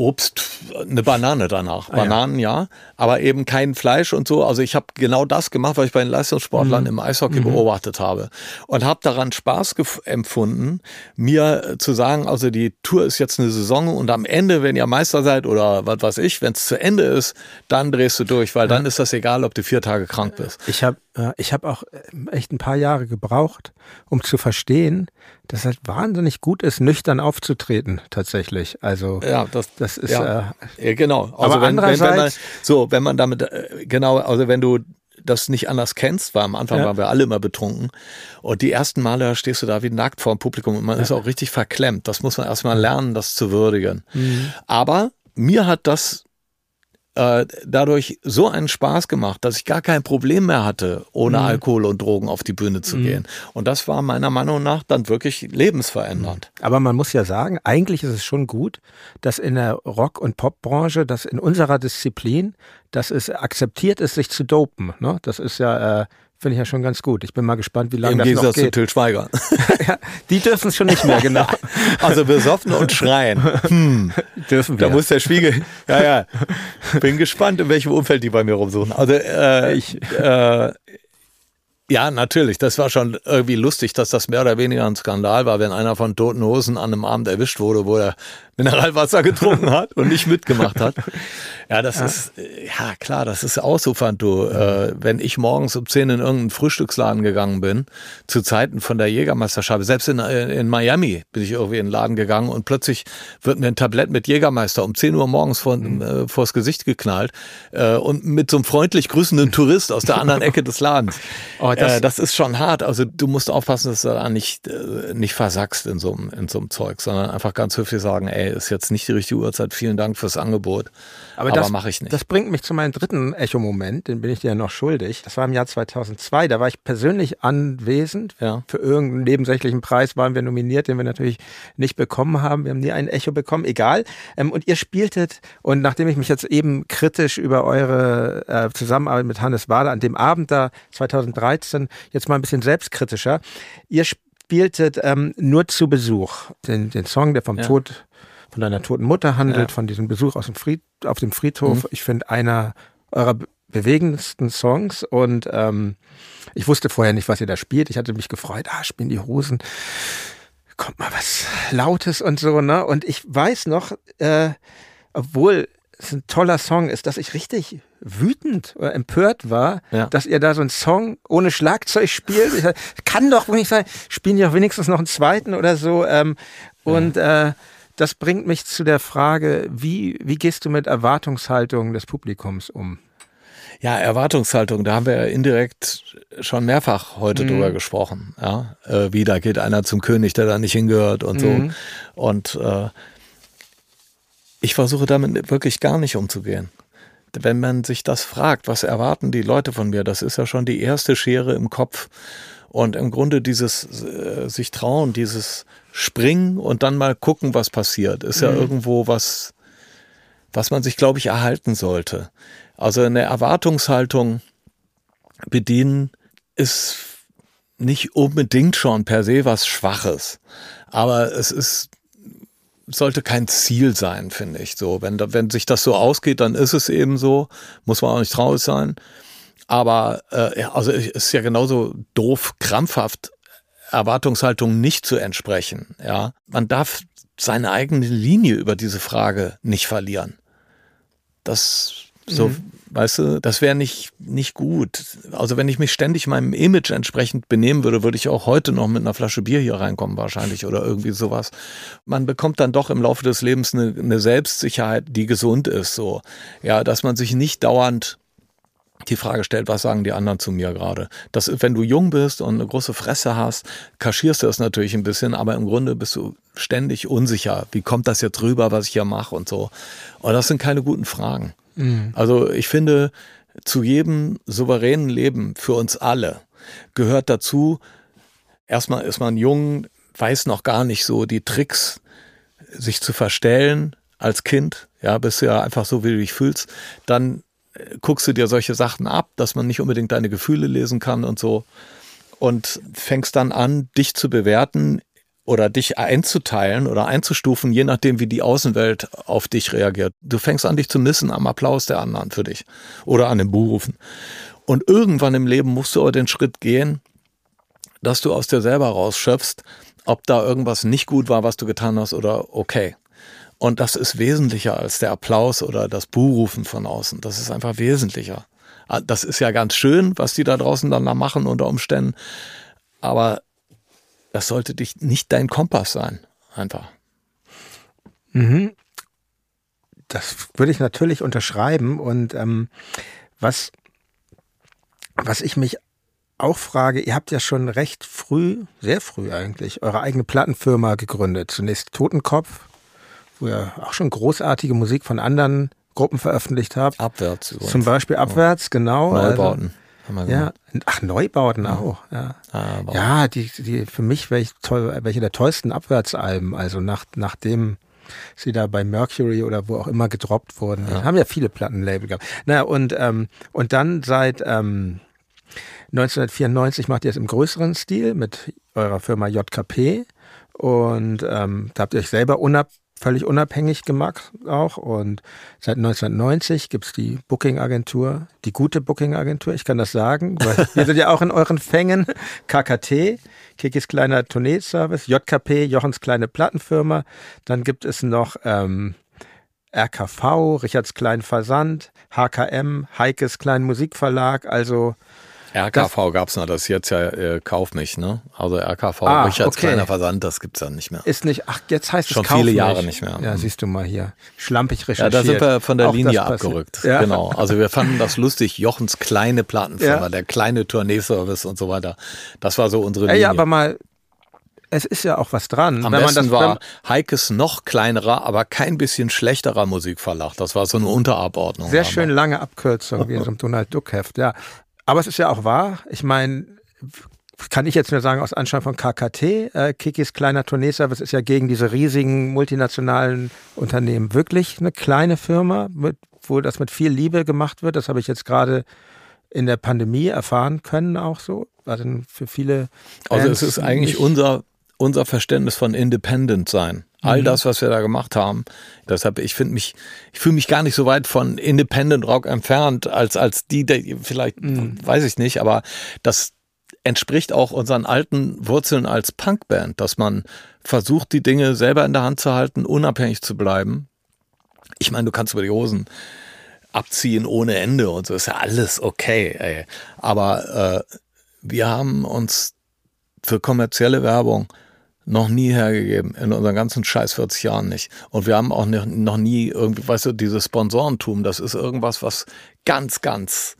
Obst, eine Banane danach. Ah, Bananen ja. ja. aber eben kein Fleisch und so. Also ich habe genau das gemacht, was ich bei den Leistungssportlern mhm. im Eishockey mhm. beobachtet habe und habe daran Spaß empfunden, mir zu sagen, also die Tour ist jetzt eine Saison und am Ende, wenn ihr Meister seid oder was weiß ich, wenn es zu Ende ist, dann drehst du durch, weil ja. dann ist das egal, ob du vier Tage krank bist. Ich habe ich hab auch äh, echt ein paar Jahre gebraucht, um zu verstehen, dass es halt wahnsinnig gut ist, nüchtern aufzutreten, tatsächlich. Also ja, das, das ist ja, äh, genau. Also aber wenn, andererseits, wenn, wenn man, so, wenn man damit äh, genau, also wenn du das nicht anders kennst, weil am Anfang ja. waren wir alle immer betrunken. Und die ersten Male stehst du da wie nackt vor dem Publikum und man ja. ist auch richtig verklemmt. Das muss man erstmal lernen, das zu würdigen. Mhm. Aber mir hat das äh, dadurch so einen Spaß gemacht, dass ich gar kein Problem mehr hatte, ohne mhm. Alkohol und Drogen auf die Bühne zu mhm. gehen. Und das war meiner Meinung nach dann wirklich lebensverändernd. Mhm. Aber man muss ja sagen, eigentlich ist es schon gut, dass in der Rock- und Popbranche, dass in unserer Disziplin, dass es akzeptiert ist, sich zu dopen. Ne? Das ist ja äh, Finde ich ja schon ganz gut. Ich bin mal gespannt, wie lange Im das Gegensatz noch geht. zu Till Schweiger. ja, die dürfen es schon nicht mehr, genau. also besoffen und schreien. Hm. Dürfen wir. Da muss der Spiegel. Ja, ja. Bin gespannt, in welchem Umfeld die bei mir rumsuchen. Also äh, ich, äh, ja, natürlich. Das war schon irgendwie lustig, dass das mehr oder weniger ein Skandal war, wenn einer von Toten Hosen an einem Abend erwischt wurde, wo er Mineralwasser getrunken hat und nicht mitgemacht hat. Ja, das ja. ist, ja klar, das ist ausufernd, du. Äh, wenn ich morgens um 10 in irgendeinen Frühstücksladen gegangen bin, zu Zeiten von der Jägermeisterschaft, selbst in, in Miami bin ich irgendwie in den Laden gegangen und plötzlich wird mir ein Tablett mit Jägermeister um 10 Uhr morgens vor, mhm. äh, vors Gesicht geknallt äh, und mit so einem freundlich grüßenden Tourist aus der anderen Ecke des Ladens. Oh, das, äh, das ist schon hart. Also du musst aufpassen, dass du da nicht, äh, nicht versackst in so, in so einem Zeug, sondern einfach ganz höflich sagen, ey, ist jetzt nicht die richtige Uhrzeit, vielen Dank fürs Angebot. Aber, aber mache ich nicht. Das bringt mich zu meinem dritten Echo-Moment, den bin ich dir ja noch schuldig. Das war im Jahr 2002, da war ich persönlich anwesend. Ja. Für irgendeinen nebensächlichen Preis waren wir nominiert, den wir natürlich nicht bekommen haben. Wir haben nie ein Echo bekommen, egal. Ähm, und ihr spieltet, und nachdem ich mich jetzt eben kritisch über eure äh, Zusammenarbeit mit Hannes Wader an dem Abend da 2013 jetzt mal ein bisschen selbstkritischer, ihr spieltet ähm, nur zu Besuch den, den Song, der vom ja. Tod von deiner toten Mutter handelt, ja. von diesem Besuch aus dem Fried, auf dem Friedhof. Mhm. Ich finde einer eurer bewegendsten Songs und ähm, ich wusste vorher nicht, was ihr da spielt. Ich hatte mich gefreut, ah, spielen die Hosen. Kommt mal was Lautes und so, ne? Und ich weiß noch, äh, obwohl es ein toller Song ist, dass ich richtig wütend oder empört war, ja. dass ihr da so einen Song ohne Schlagzeug spielt. Ich, kann doch nicht sein, spielen die auch wenigstens noch einen zweiten oder so. Ähm, und äh, das bringt mich zu der Frage, wie, wie gehst du mit Erwartungshaltungen des Publikums um? Ja, Erwartungshaltung, da haben wir ja indirekt schon mehrfach heute mhm. drüber gesprochen. Ja, äh, wie da geht einer zum König, der da nicht hingehört und mhm. so. Und äh, ich versuche damit wirklich gar nicht umzugehen. Wenn man sich das fragt, was erwarten die Leute von mir, das ist ja schon die erste Schere im Kopf. Und im Grunde dieses äh, sich trauen, dieses springen und dann mal gucken, was passiert. Ist ja mhm. irgendwo was, was man sich, glaube ich, erhalten sollte. Also eine Erwartungshaltung bedienen ist nicht unbedingt schon per se was Schwaches, aber es ist sollte kein Ziel sein, finde ich. So, wenn wenn sich das so ausgeht, dann ist es eben so. Muss man auch nicht traurig sein. Aber äh, also es ist ja genauso doof, krampfhaft Erwartungshaltung nicht zu entsprechen. Ja, man darf seine eigene Linie über diese Frage nicht verlieren. Das so, mhm. weißt du, das wäre nicht nicht gut. Also wenn ich mich ständig meinem Image entsprechend benehmen würde, würde ich auch heute noch mit einer Flasche Bier hier reinkommen wahrscheinlich oder irgendwie sowas. Man bekommt dann doch im Laufe des Lebens eine, eine Selbstsicherheit, die gesund ist. So, ja, dass man sich nicht dauernd die Frage stellt, was sagen die anderen zu mir gerade? Das, wenn du jung bist und eine große Fresse hast, kaschierst du das natürlich ein bisschen, aber im Grunde bist du ständig unsicher. Wie kommt das jetzt rüber, was ich hier mache und so? Und das sind keine guten Fragen. Mhm. Also ich finde, zu jedem souveränen Leben für uns alle gehört dazu, erstmal ist man jung, weiß noch gar nicht so die Tricks sich zu verstellen als Kind, ja, bist du ja einfach so, wie du dich fühlst, dann guckst du dir solche Sachen ab, dass man nicht unbedingt deine Gefühle lesen kann und so und fängst dann an, dich zu bewerten oder dich einzuteilen oder einzustufen, je nachdem, wie die Außenwelt auf dich reagiert. Du fängst an, dich zu missen am Applaus der anderen für dich oder an den Berufen. Und irgendwann im Leben musst du aber den Schritt gehen, dass du aus dir selber rausschöpfst, ob da irgendwas nicht gut war, was du getan hast oder okay. Und das ist wesentlicher als der Applaus oder das Buhrufen von außen. Das ist einfach wesentlicher. Ah, das ist ja ganz schön, was die da draußen dann da machen unter Umständen. Aber das sollte dich nicht dein Kompass sein. Einfach. Mhm. Das würde ich natürlich unterschreiben. Und ähm, was, was ich mich auch frage, ihr habt ja schon recht früh, sehr früh eigentlich, eure eigene Plattenfirma gegründet. Zunächst Totenkopf, wo ihr auch schon großartige Musik von anderen Gruppen veröffentlicht habt. Abwärts. Übrigens. Zum Beispiel Abwärts, oh. genau. Neubauten. Also, ja, ach, Neubauten ja. auch. Ja, ah, ja die, die für mich welche, toll, welche der tollsten Abwärtsalben, also nach, nachdem sie da bei Mercury oder wo auch immer gedroppt wurden. Ja. haben ja viele Plattenlabel gehabt. Naja, und, ähm, und dann seit ähm, 1994 macht ihr es im größeren Stil mit eurer Firma JKP. Und ähm, da habt ihr euch selber unab völlig unabhängig gemacht auch. Und seit 1990 gibt's die Booking-Agentur, die gute Booking-Agentur, ich kann das sagen, weil wir sind ja auch in euren Fängen. KKT, Kikis kleiner Tourneeservice, JKP, Jochens kleine Plattenfirma. Dann gibt es noch ähm, RKV, Richards kleinen Versand, HKM, Heikes kleinen Musikverlag, also RKV gab es noch, das ist jetzt ja äh, Kauf mich, ne? Also RKV, ah, Richards okay. kleiner Versand, das gibt's ja nicht mehr. Ist nicht, ach, jetzt heißt Schon es Kauf viele Jahre nicht mehr. Ja, siehst du mal hier. Schlampig recherchiert. Ja, da sind wir von der Auch Linie abgerückt. Ja. Genau. Also wir fanden das lustig, Jochens kleine Plattenfirma, ja. der kleine Tourneeservice und so weiter. Das war so unsere Linie. Ja, aber mal, es ist ja auch was dran. Am wenn besten man das, war Heikes noch kleinerer, aber kein bisschen schlechterer Musikverlag. Das war so eine Unterabordnung. Sehr schön lange Abkürzung, wie in so einem Donald Duck Heft, ja. Aber es ist ja auch wahr. Ich meine, kann ich jetzt nur sagen, aus Anschein von KKT, äh, Kikis kleiner Tourneeservice ist ja gegen diese riesigen multinationalen Unternehmen wirklich eine kleine Firma, mit, wo das mit viel Liebe gemacht wird. Das habe ich jetzt gerade in der Pandemie erfahren können, auch so. Also für viele. Also es ist eigentlich unser, unser Verständnis von Independent sein. All mhm. das, was wir da gemacht haben. Deshalb, ich finde mich, ich fühle mich gar nicht so weit von Independent Rock entfernt, als, als die, die vielleicht, mhm. weiß ich nicht, aber das entspricht auch unseren alten Wurzeln als Punkband, dass man versucht, die Dinge selber in der Hand zu halten, unabhängig zu bleiben. Ich meine, du kannst über die Hosen abziehen ohne Ende und so ist ja alles okay, ey. Aber äh, wir haben uns für kommerzielle Werbung noch nie hergegeben, in unseren ganzen scheiß 40 Jahren nicht. Und wir haben auch noch nie irgendwie, weißt du, dieses Sponsorentum, das ist irgendwas, was ganz, ganz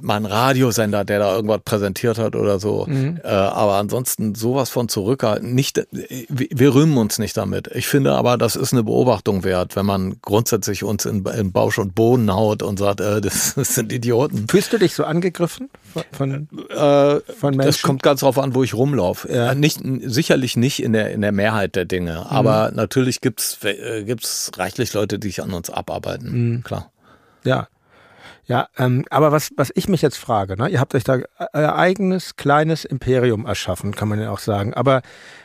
mal ein Radiosender, der da irgendwas präsentiert hat oder so. Mhm. Äh, aber ansonsten sowas von zurückhalten. Nicht, wir rühmen uns nicht damit. Ich finde aber, das ist eine Beobachtung wert, wenn man grundsätzlich uns in, in Bausch und Boden haut und sagt, äh, das, das, sind Idioten. Fühlst du dich so angegriffen von, von, äh, von Menschen? Das kommt ganz drauf an, wo ich rumlaufe. Ja. Äh, nicht, sicherlich nicht in der, in der Mehrheit der Dinge. Mhm. Aber natürlich gibt's äh, gibt's reichlich Leute, die sich an uns abarbeiten. Mhm. Klar. Ja. Ja, ähm, aber was, was ich mich jetzt frage, ne, ihr habt euch da euer eigenes kleines Imperium erschaffen, kann man ja auch sagen. Aber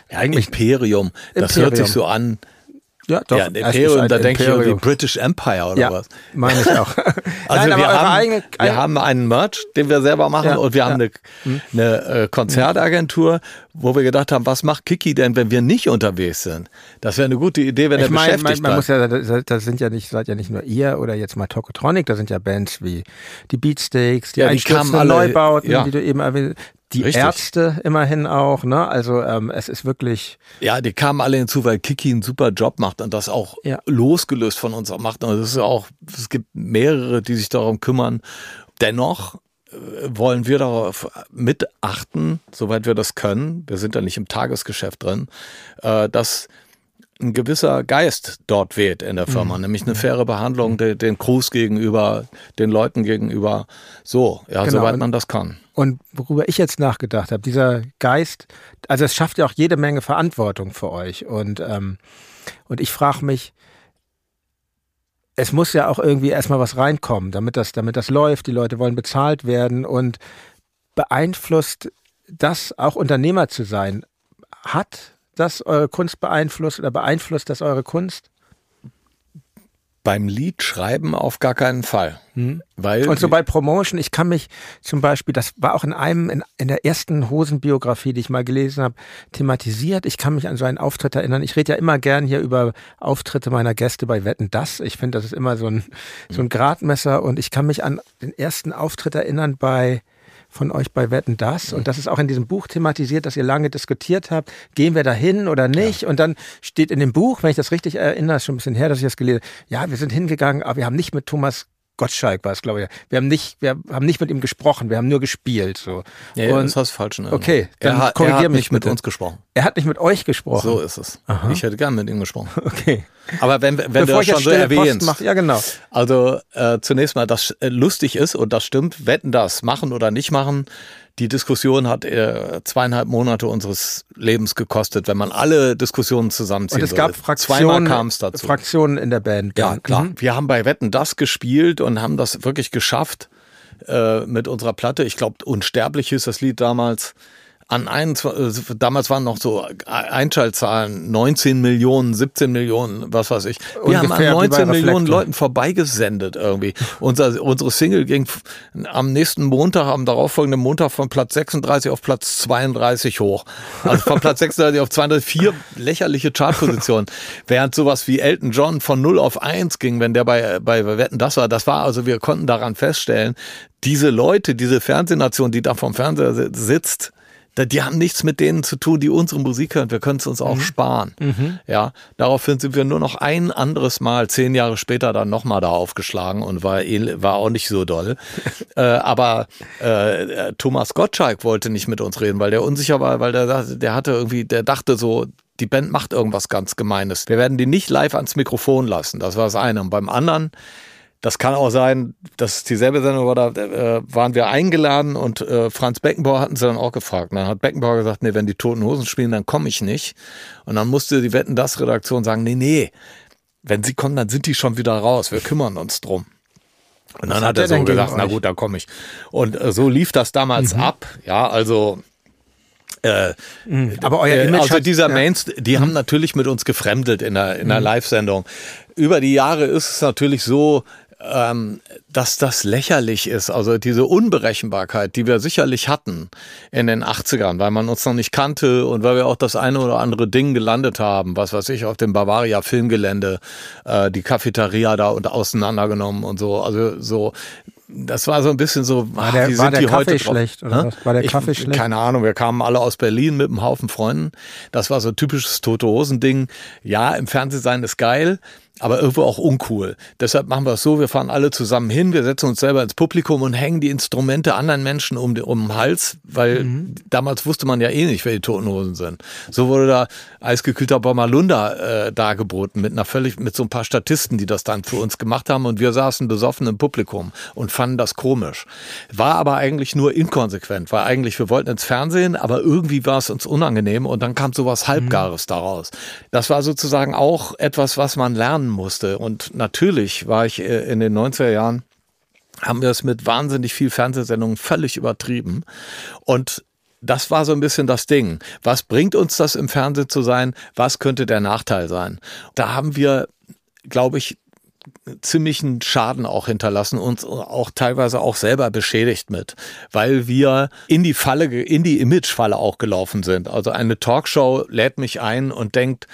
ja, eigentlich Imperium, das Imperium. hört sich so an, ja, doch. Ja, Imperium, da denke ich irgendwie British Empire oder ja, was. meine ich auch. also Nein, wir, haben, eigene, wir haben einen Merch, den wir selber machen ja, und wir haben ja. eine, hm. eine äh, Konzertagentur, wo wir gedacht haben, was macht Kiki denn, wenn wir nicht unterwegs sind? Das wäre eine gute Idee, wenn ich er mein, beschäftigt man, man muss ja, das, sind ja nicht, seid ja nicht nur ihr oder jetzt mal Tokotronic, da sind ja Bands wie die Beatsteaks, die, ja, die kamen alle, Neubauten, die du eben erwähnt die Richtig. Ärzte immerhin auch, ne? Also ähm, es ist wirklich. Ja, die kamen alle hinzu, weil Kiki einen super Job macht und das auch ja. losgelöst von uns macht. Und es ist auch, es gibt mehrere, die sich darum kümmern. Dennoch äh, wollen wir darauf mitachten, soweit wir das können, wir sind da nicht im Tagesgeschäft drin, äh, dass ein gewisser Geist dort weht in der Firma, mhm. nämlich eine faire Behandlung de, den Crews gegenüber, den Leuten gegenüber. So, ja, genau. soweit man das kann. Und worüber ich jetzt nachgedacht habe, dieser Geist, also es schafft ja auch jede Menge Verantwortung für euch. Und ähm, Und ich frage mich, es muss ja auch irgendwie erstmal was reinkommen, damit das, damit das läuft. Die Leute wollen bezahlt werden und beeinflusst das auch Unternehmer zu sein? Hat das eure Kunst beeinflusst oder beeinflusst das eure Kunst? Beim Liedschreiben auf gar keinen Fall. Hm. Weil und so bei Promotion, ich kann mich zum Beispiel, das war auch in einem, in, in der ersten Hosenbiografie, die ich mal gelesen habe, thematisiert. Ich kann mich an so einen Auftritt erinnern. Ich rede ja immer gern hier über Auftritte meiner Gäste bei Wetten Das. Ich finde, das ist immer so ein, so ein Gradmesser und ich kann mich an den ersten Auftritt erinnern bei von euch bei Wetten das. Und das ist auch in diesem Buch thematisiert, dass ihr lange diskutiert habt, gehen wir da hin oder nicht? Ja. Und dann steht in dem Buch, wenn ich das richtig erinnere, ist schon ein bisschen her, dass ich das gelesen habe, ja, wir sind hingegangen, aber wir haben nicht mit Thomas Gottschalk war es, glaube ich. Wir haben nicht, wir haben nicht mit ihm gesprochen, wir haben nur gespielt. So. Ja, und, das hast du falsch in Okay, dann er, korrigier er hat mich nicht mit uns gesprochen. Er hat nicht mit euch gesprochen. So ist es. Aha. Ich hätte gern mit ihm gesprochen. Okay. Aber wenn, wenn Bevor du das schon so erwähnst. Mach, ja, genau. Also äh, zunächst mal, das äh, lustig ist und das stimmt, wetten das, machen oder nicht machen, die Diskussion hat äh, zweieinhalb Monate unseres Lebens gekostet, wenn man alle Diskussionen zusammenzieht. Und es gab Fraktionen, kam es dazu. Fraktionen in der Band. Ja, klar. Mhm. Wir haben bei Wetten das gespielt und haben das wirklich geschafft äh, mit unserer Platte. Ich glaube, Unsterblich hieß das Lied damals an 21, äh, damals waren noch so Einschaltzahlen 19 Millionen, 17 Millionen, was weiß ich. Wir Ungefähr haben an 19 Millionen Leuten vorbeigesendet irgendwie. Unser, unsere Single ging am nächsten Montag, am darauffolgenden Montag von Platz 36 auf Platz 32 hoch. Also von Platz 36 auf 204 vier lächerliche Chartpositionen. Während sowas wie Elton John von 0 auf 1 ging, wenn der bei, bei Wetten das war, das war also, wir konnten daran feststellen, diese Leute, diese Fernsehnation, die da vom Fernseher sitzt, die haben nichts mit denen zu tun, die unsere Musik hören. Wir können es uns auch mhm. sparen. Mhm. Ja, daraufhin sind wir nur noch ein anderes Mal, zehn Jahre später, dann nochmal da aufgeschlagen und war, war auch nicht so doll. äh, aber äh, Thomas Gottschalk wollte nicht mit uns reden, weil der unsicher war, weil der, der hatte irgendwie, der dachte so, die Band macht irgendwas ganz Gemeines. Wir werden die nicht live ans Mikrofon lassen. Das war das eine. Und beim anderen, das kann auch sein, dass dieselbe Sendung war, da äh, waren wir eingeladen und äh, Franz Beckenbauer hatten sie dann auch gefragt. Und dann hat Beckenbauer gesagt, nee, wenn die Toten Hosen spielen, dann komme ich nicht. Und dann musste die Wetten das Redaktion sagen, nee, nee, wenn sie kommen, dann sind die schon wieder raus. Wir kümmern uns drum. Und dann Was hat er so gesagt, na gut, dann komme ich. Und äh, so lief das damals mhm. ab. Ja, also äh, mhm. aber euer äh, Image also dieser ja. Mains, die mhm. haben natürlich mit uns gefremdet in der, in der mhm. Live-Sendung. Über die Jahre ist es natürlich so, ähm, dass das lächerlich ist. Also diese Unberechenbarkeit, die wir sicherlich hatten in den 80ern, weil man uns noch nicht kannte und weil wir auch das eine oder andere Ding gelandet haben, was weiß ich, auf dem Bavaria Filmgelände, äh, die Cafeteria da und auseinandergenommen und so. Also so, das war so ein bisschen so, war der, ach, war der Kaffee schlecht oder was? War der Kaffee ich, schlecht? Keine Ahnung, wir kamen alle aus Berlin mit einem Haufen Freunden. Das war so ein typisches Tote Hosen Ding. Ja, im Fernsehen sein ist geil, aber irgendwo auch uncool. Deshalb machen wir es so, wir fahren alle zusammen hin, wir setzen uns selber ins Publikum und hängen die Instrumente anderen Menschen um, um den Hals, weil mhm. damals wusste man ja eh nicht, wer die Toten Hosen sind. So wurde da eisgekühlter Bommalunda äh, dargeboten mit einer völlig, mit so ein paar Statisten, die das dann für uns gemacht haben und wir saßen besoffen im Publikum und fanden das komisch. War aber eigentlich nur inkonsequent, weil eigentlich wir wollten ins Fernsehen, aber irgendwie war es uns unangenehm und dann kam sowas Halbgares mhm. daraus. Das war sozusagen auch etwas, was man lernen lernen musste. Und natürlich war ich äh, in den 90er Jahren, haben wir es mit wahnsinnig viel Fernsehsendungen völlig übertrieben. Und das war so ein bisschen das Ding. Was bringt uns das im Fernsehen zu sein? Was könnte der Nachteil sein? Da haben wir, glaube ich, ziemlichen Schaden auch hinterlassen und auch teilweise auch selber beschädigt mit, weil wir in die Falle, in die Imagefalle auch gelaufen sind. Also eine Talkshow lädt mich ein und denkt,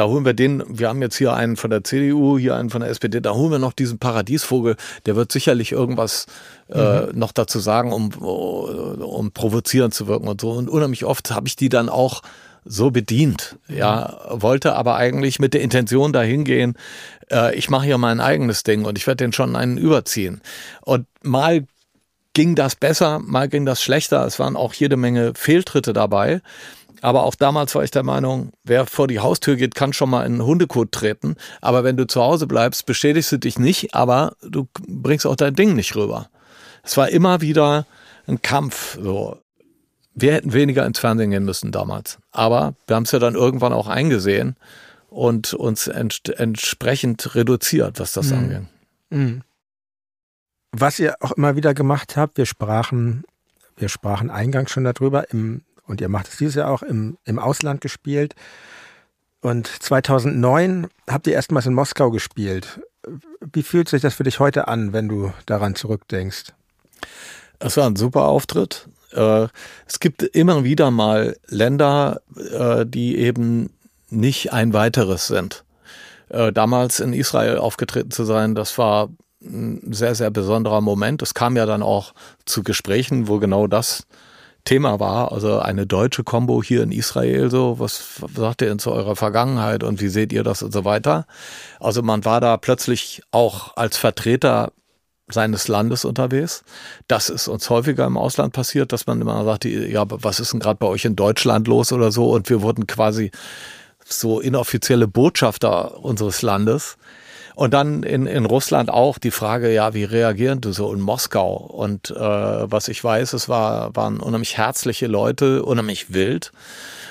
da holen wir den, wir haben jetzt hier einen von der CDU, hier einen von der SPD, da holen wir noch diesen Paradiesvogel, der wird sicherlich irgendwas äh, mhm. noch dazu sagen, um, um provozierend zu wirken und so. Und unheimlich oft habe ich die dann auch so bedient, ja, wollte aber eigentlich mit der Intention dahin gehen, äh, ich mache hier mein eigenes Ding und ich werde den schon einen überziehen. Und mal ging das besser, mal ging das schlechter. Es waren auch jede Menge Fehltritte dabei. Aber auch damals war ich der Meinung, wer vor die Haustür geht, kann schon mal in einen Hundekot treten. Aber wenn du zu Hause bleibst, beschädigst du dich nicht, aber du bringst auch dein Ding nicht rüber. Es war immer wieder ein Kampf. So. Wir hätten weniger ins Fernsehen gehen müssen damals. Aber wir haben es ja dann irgendwann auch eingesehen und uns ent entsprechend reduziert, was das mhm. angeht. Mhm. Was ihr auch immer wieder gemacht habt, wir sprachen, wir sprachen eingangs schon darüber, im, und ihr macht es dieses Jahr auch im, im Ausland gespielt. Und 2009 habt ihr erstmals in Moskau gespielt. Wie fühlt sich das für dich heute an, wenn du daran zurückdenkst? Es war ein super Auftritt. Äh, es gibt immer wieder mal Länder, äh, die eben nicht ein weiteres sind. Äh, damals in Israel aufgetreten zu sein, das war ein sehr, sehr besonderer Moment. Es kam ja dann auch zu Gesprächen, wo genau das Thema war. Also eine deutsche Combo hier in Israel, so, was sagt ihr denn zu eurer Vergangenheit und wie seht ihr das und so weiter? Also man war da plötzlich auch als Vertreter seines Landes unterwegs. Das ist uns häufiger im Ausland passiert, dass man immer sagt, ja, was ist denn gerade bei euch in Deutschland los oder so? Und wir wurden quasi so inoffizielle Botschafter unseres Landes. Und dann in, in Russland auch die Frage, ja, wie reagieren du so in Moskau? Und äh, was ich weiß, es war, waren unheimlich herzliche Leute, unheimlich wild.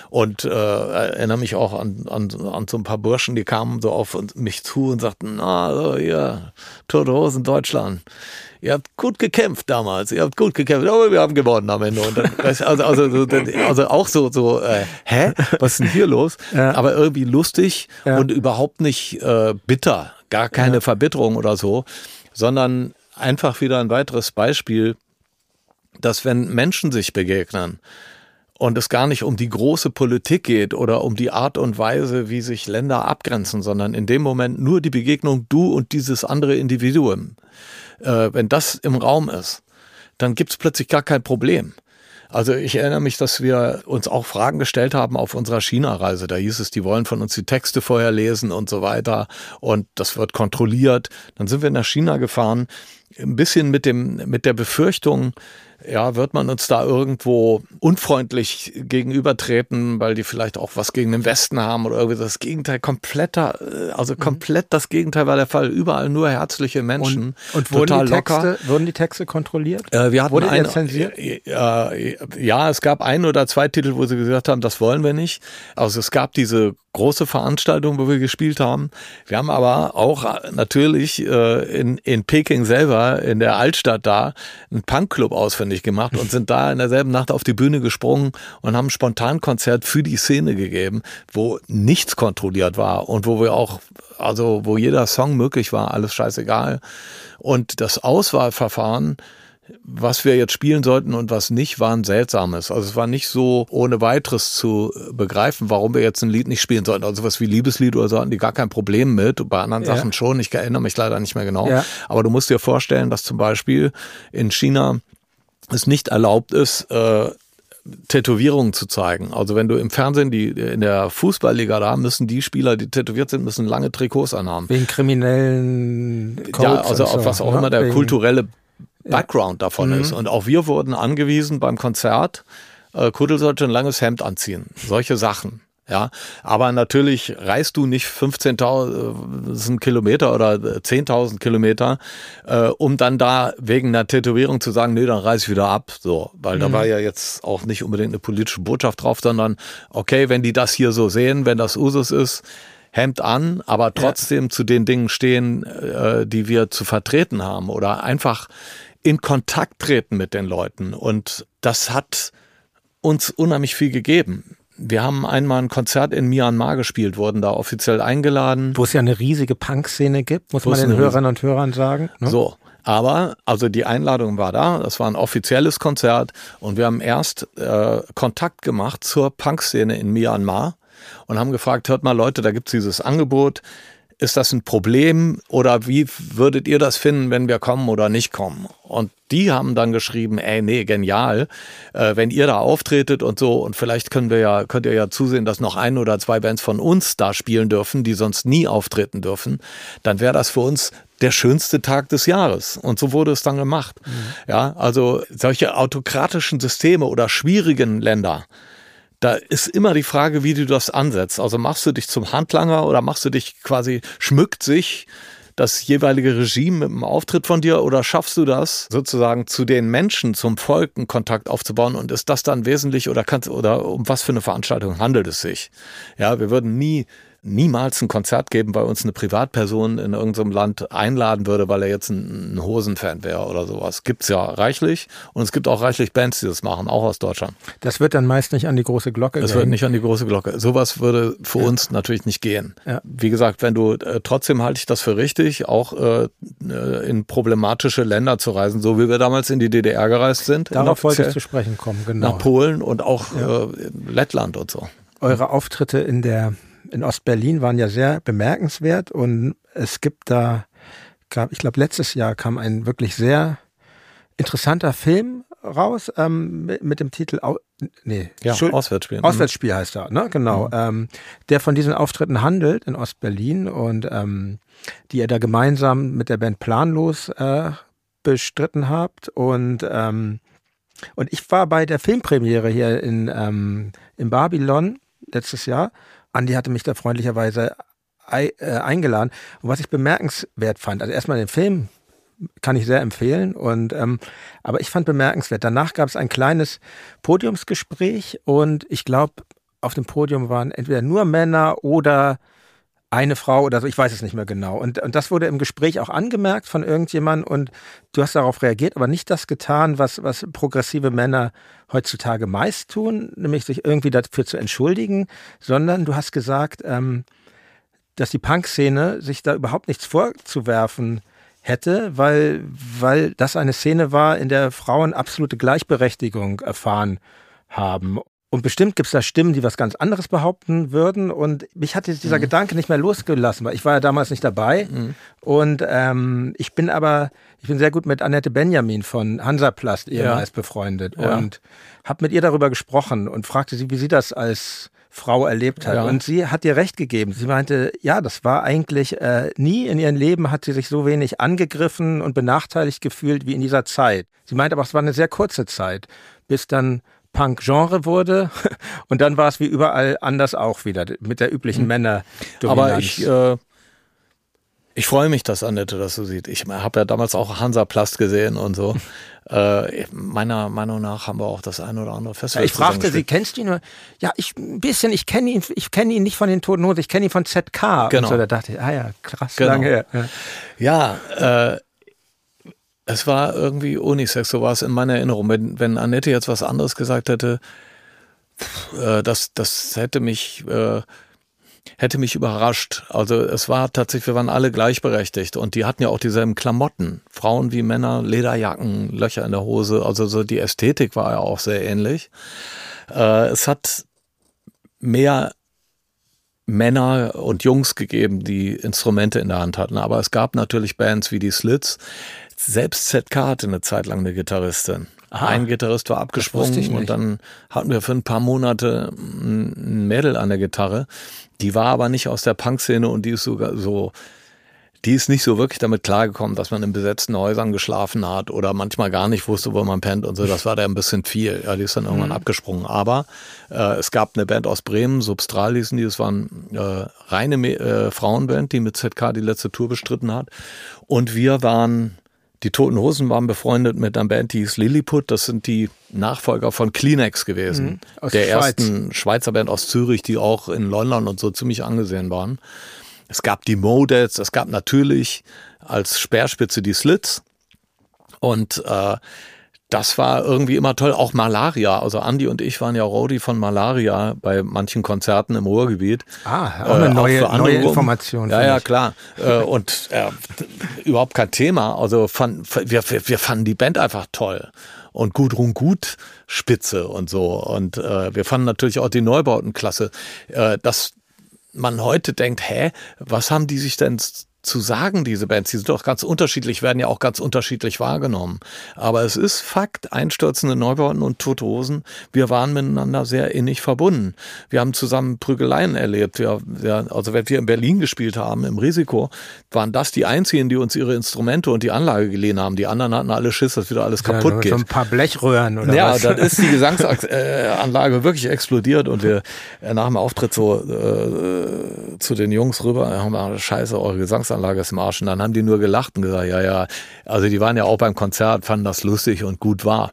Und äh, erinnere mich auch an, an, an so ein paar Burschen, die kamen so auf mich zu und sagten, na, so, ihr Tote Hosen Deutschland ihr habt gut gekämpft damals, ihr habt gut gekämpft, aber wir haben gewonnen am Ende. Dann, also, also, also auch so, so äh, hä, was ist denn hier los? Ja. Aber irgendwie lustig ja. und überhaupt nicht äh, bitter, gar keine ja. Verbitterung oder so, sondern einfach wieder ein weiteres Beispiel, dass wenn Menschen sich begegnen, und es gar nicht um die große Politik geht oder um die Art und Weise, wie sich Länder abgrenzen, sondern in dem Moment nur die Begegnung du und dieses andere Individuum äh, wenn das im Raum ist, dann gibt es plötzlich gar kein Problem. Also ich erinnere mich, dass wir uns auch Fragen gestellt haben auf unserer China-Reise. Da hieß es, die wollen von uns die Texte vorher lesen und so weiter und das wird kontrolliert. Dann sind wir nach China gefahren, ein bisschen mit dem mit der Befürchtung, ja, wird man uns da irgendwo unfreundlich gegenübertreten, weil die vielleicht auch was gegen den Westen haben oder irgendwie das Gegenteil, kompletter, äh, also mhm. komplett das Gegenteil war der Fall. Überall nur herzliche Menschen. Und, und wurden, total die Texte, locker. wurden die Texte kontrolliert? Äh, wir hatten Wurde ein, zensiert? Äh, äh, ja, es gab ein oder zwei Titel, wo sie gesagt haben, das wollen wir nicht. Also es gab diese große Veranstaltung, wo wir gespielt haben. Wir haben aber auch äh, natürlich äh, in, in Peking selber, in der Altstadt da, einen Punkclub ausfindig gemacht und sind da in derselben Nacht auf die Bühne gesprungen und haben ein Spontankonzert für die Szene gegeben, wo nichts kontrolliert war und wo wir auch, also wo jeder Song möglich war, alles scheißegal. Und das Auswahlverfahren was wir jetzt spielen sollten und was nicht, war ein seltsames. Also es war nicht so ohne weiteres zu begreifen, warum wir jetzt ein Lied nicht spielen sollten. Also was wie Liebeslied oder so hatten die gar kein Problem mit. Bei anderen ja. Sachen schon. Ich erinnere mich leider nicht mehr genau. Ja. Aber du musst dir vorstellen, dass zum Beispiel in China es nicht erlaubt ist, äh, Tätowierungen zu zeigen. Also wenn du im Fernsehen die in der Fußballliga da müssen die Spieler, die tätowiert sind, müssen lange Trikots anhaben. Wegen kriminellen Codes Ja, also so, was auch ne? immer der Wegen kulturelle Background davon mhm. ist. Und auch wir wurden angewiesen beim Konzert, äh, Kuddel sollte ein langes Hemd anziehen. Solche Sachen. Ja, aber natürlich reist du nicht 15.000 Kilometer oder 10.000 Kilometer, äh, um dann da wegen einer Tätowierung zu sagen, nee, dann reise ich wieder ab. So, weil mhm. da war ja jetzt auch nicht unbedingt eine politische Botschaft drauf, sondern okay, wenn die das hier so sehen, wenn das Usus ist, Hemd an, aber trotzdem ja. zu den Dingen stehen, äh, die wir zu vertreten haben oder einfach in Kontakt treten mit den Leuten. Und das hat uns unheimlich viel gegeben. Wir haben einmal ein Konzert in Myanmar gespielt, wurden da offiziell eingeladen. Wo es ja eine riesige Punk-Szene gibt, muss man den Hörern und Hörern sagen. Ne? So. Aber, also die Einladung war da, das war ein offizielles Konzert und wir haben erst äh, Kontakt gemacht zur Punk-Szene in Myanmar und haben gefragt, hört mal Leute, da gibt's dieses Angebot, ist das ein Problem oder wie würdet ihr das finden, wenn wir kommen oder nicht kommen? Und die haben dann geschrieben, ey, nee, genial, äh, wenn ihr da auftretet und so und vielleicht können wir ja, könnt ihr ja zusehen, dass noch ein oder zwei Bands von uns da spielen dürfen, die sonst nie auftreten dürfen, dann wäre das für uns der schönste Tag des Jahres. Und so wurde es dann gemacht. Mhm. Ja, also solche autokratischen Systeme oder schwierigen Länder, da ist immer die Frage, wie du das ansetzt. Also machst du dich zum Handlanger oder machst du dich quasi, schmückt sich das jeweilige Regime mit dem Auftritt von dir oder schaffst du das sozusagen zu den Menschen, zum Volk einen Kontakt aufzubauen und ist das dann wesentlich oder kannst oder um was für eine Veranstaltung handelt es sich? Ja, wir würden nie niemals ein Konzert geben, weil uns eine Privatperson in irgendeinem Land einladen würde, weil er jetzt ein, ein Hosenfan wäre oder sowas. Gibt's ja reichlich und es gibt auch reichlich Bands, die das machen, auch aus Deutschland. Das wird dann meist nicht an die große Glocke Das wird nicht an die große Glocke. Sowas würde für ja. uns natürlich nicht gehen. Ja. Wie gesagt, wenn du äh, trotzdem halte ich das für richtig, auch äh, in problematische Länder zu reisen, so wie wir damals in die DDR gereist sind. Darauf wollte ich zu sprechen kommen, genau. Nach Polen und auch ja. äh, Lettland und so. Eure Auftritte in der in Ostberlin waren ja sehr bemerkenswert und es gibt da, gab, ich glaube, letztes Jahr kam ein wirklich sehr interessanter Film raus ähm, mit, mit, dem Titel Au nee, ja, Schuld Auswärtsspiel. Auswärtsspiel heißt er, ne? Genau. Mhm. Ähm, der von diesen Auftritten handelt in Ostberlin und ähm, die ihr da gemeinsam mit der Band Planlos äh, bestritten habt. Und ähm, und ich war bei der Filmpremiere hier in, ähm, in Babylon letztes Jahr. Andi hatte mich da freundlicherweise äh, eingeladen. Und was ich bemerkenswert fand, also erstmal den Film kann ich sehr empfehlen. Und ähm, aber ich fand bemerkenswert. Danach gab es ein kleines Podiumsgespräch und ich glaube, auf dem Podium waren entweder nur Männer oder eine Frau oder so, ich weiß es nicht mehr genau. Und, und das wurde im Gespräch auch angemerkt von irgendjemandem und du hast darauf reagiert, aber nicht das getan, was, was progressive Männer heutzutage meist tun, nämlich sich irgendwie dafür zu entschuldigen, sondern du hast gesagt, ähm, dass die Punk-Szene sich da überhaupt nichts vorzuwerfen hätte, weil, weil das eine Szene war, in der Frauen absolute Gleichberechtigung erfahren haben. Und bestimmt gibt es da Stimmen, die was ganz anderes behaupten würden. Und mich hat dieser mhm. Gedanke nicht mehr losgelassen, weil ich war ja damals nicht dabei. Mhm. Und ähm, ich bin aber, ich bin sehr gut mit Annette Benjamin von Hansaplast ehemals ja. befreundet ja. und habe mit ihr darüber gesprochen und fragte sie, wie sie das als Frau erlebt hat. Ja. Und sie hat dir recht gegeben. Sie meinte, ja, das war eigentlich äh, nie in ihrem Leben hat sie sich so wenig angegriffen und benachteiligt gefühlt wie in dieser Zeit. Sie meinte aber, es war eine sehr kurze Zeit, bis dann Punk-Genre wurde. Und dann war es wie überall anders auch wieder, mit der üblichen. Männer. Aber ich, äh, ich freue mich, dass Annette das so sieht. Ich habe ja damals auch Hansaplast gesehen und so. äh, meiner Meinung nach haben wir auch das eine oder andere Festival. Ja, ich fragte sie, kennst du ihn? Nur? Ja, ich ein bisschen, ich kenne ihn, ich kenne ihn nicht von den Toten Hosen, ich kenne ihn von ZK. Genau. Und so, da dachte ich, ah ja, krass, genau. lange her. Ja, ja äh, es war irgendwie Unisex, so war es in meiner Erinnerung. Wenn, wenn Annette jetzt was anderes gesagt hätte, äh, das, das hätte mich, äh, hätte mich überrascht. Also es war tatsächlich, wir waren alle gleichberechtigt und die hatten ja auch dieselben Klamotten. Frauen wie Männer, Lederjacken, Löcher in der Hose. Also so die Ästhetik war ja auch sehr ähnlich. Äh, es hat mehr Männer und Jungs gegeben, die Instrumente in der Hand hatten. Aber es gab natürlich Bands wie die Slits, selbst ZK hatte eine Zeit lang eine Gitarristin. Aha, ein Gitarrist war abgesprungen und dann hatten wir für ein paar Monate ein Mädel an der Gitarre. Die war aber nicht aus der Punk-Szene und die ist sogar so, die ist nicht so wirklich damit klargekommen, dass man in besetzten Häusern geschlafen hat oder manchmal gar nicht wusste, wo man pennt und so. Das war da ein bisschen viel. Ja, die ist dann irgendwann mhm. abgesprungen. Aber äh, es gab eine Band aus Bremen, Substral hießen die, das war eine äh, reine äh, Frauenband, die mit ZK die letzte Tour bestritten hat. Und wir waren die Toten Hosen waren befreundet mit einer Band, die hieß Lilliput. Das sind die Nachfolger von Kleenex gewesen. Mhm, der Schweiz. ersten Schweizer Band aus Zürich, die auch in London und so ziemlich angesehen waren. Es gab die Modets, es gab natürlich als Speerspitze die Slits. Und äh, das war irgendwie immer toll. Auch Malaria. Also Andy und ich waren ja Rodi von Malaria bei manchen Konzerten im Ruhrgebiet. Ah, auch eine äh, neue, auch neue Information. Ja, ja, klar. äh, und äh, überhaupt kein Thema. Also fand, wir, wir, wir fanden die Band einfach toll. Und Gudrun Gut spitze und so. Und äh, wir fanden natürlich auch die Neubauten klasse. Äh, dass man heute denkt, hä, was haben die sich denn zu sagen, diese Bands. Die sind doch ganz unterschiedlich, werden ja auch ganz unterschiedlich wahrgenommen. Aber es ist Fakt, einstürzende Neubauten und Tote Hosen, wir waren miteinander sehr innig verbunden. Wir haben zusammen Prügeleien erlebt. Wir, wir, also wenn wir in Berlin gespielt haben, im Risiko, waren das die einzigen, die uns ihre Instrumente und die Anlage geliehen haben. Die anderen hatten alle Schiss, dass wieder alles kaputt ja, geht. So ein paar Blechröhren oder ja, was? Ja, dann ist die Gesangsanlage wirklich explodiert und wir äh, nach dem Auftritt so äh, zu den Jungs rüber, haben wir, scheiße, eure Gesangs Gesamtanlage ist im Arsch. Und dann haben die nur gelacht und gesagt, ja, ja. Also die waren ja auch beim Konzert, fanden das lustig und gut war.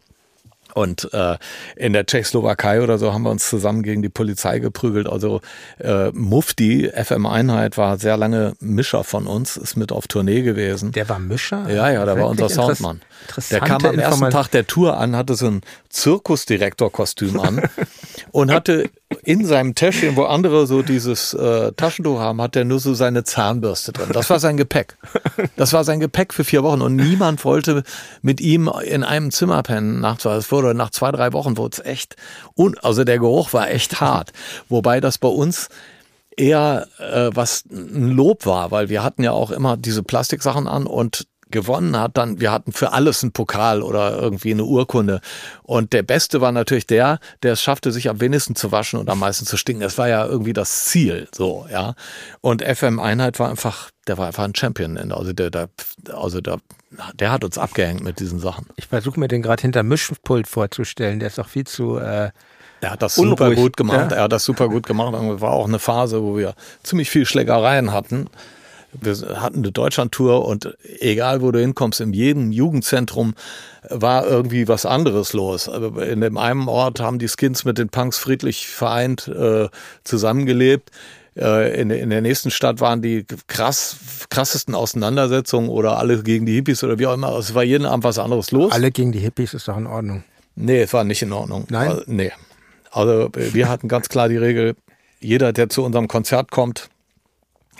Und äh, in der Tschechoslowakei oder so haben wir uns zusammen gegen die Polizei geprügelt. Also äh, Mufti, FM-Einheit, war sehr lange Mischer von uns, ist mit auf Tournee gewesen. Der war Mischer? Ja, ja, der war unser Soundmann. Der kam am ersten Tag der Tour an, hatte so ein Zirkusdirektor-Kostüm an und hatte in seinem Täschchen, wo andere so dieses äh, Taschentuch haben, hat er nur so seine Zahnbürste drin. Das war sein Gepäck. Das war sein Gepäck für vier Wochen und niemand wollte mit ihm in einem Zimmer pennen. Nach, es wurde nach zwei, drei Wochen wurde es echt, un, also der Geruch war echt hart. Wobei das bei uns eher äh, was ein Lob war, weil wir hatten ja auch immer diese Plastiksachen an und gewonnen hat, dann, wir hatten für alles einen Pokal oder irgendwie eine Urkunde. Und der Beste war natürlich der, der es schaffte, sich am wenigsten zu waschen und am meisten zu stinken. Das war ja irgendwie das Ziel, so, ja. Und FM Einheit war einfach, der war einfach ein Champion. Also der, der, also der, der hat uns abgehängt mit diesen Sachen. Ich versuche mir den gerade hinter Mischpult vorzustellen. Der ist auch viel zu, äh, er hat das Unruhig, super gut gemacht. Ja? Er hat das super gut gemacht. War auch eine Phase, wo wir ziemlich viel Schlägereien hatten wir hatten eine Deutschlandtour und egal wo du hinkommst, in jedem Jugendzentrum war irgendwie was anderes los. Also in dem einen Ort haben die Skins mit den Punks friedlich vereint äh, zusammengelebt. Äh, in, in der nächsten Stadt waren die krass, krassesten Auseinandersetzungen oder alle gegen die Hippies oder wie auch immer. Es war jeden Abend was anderes los. Alle gegen die Hippies ist doch in Ordnung. Nee, es war nicht in Ordnung. Nein? Also, nee. Also wir hatten ganz klar die Regel, jeder, der zu unserem Konzert kommt,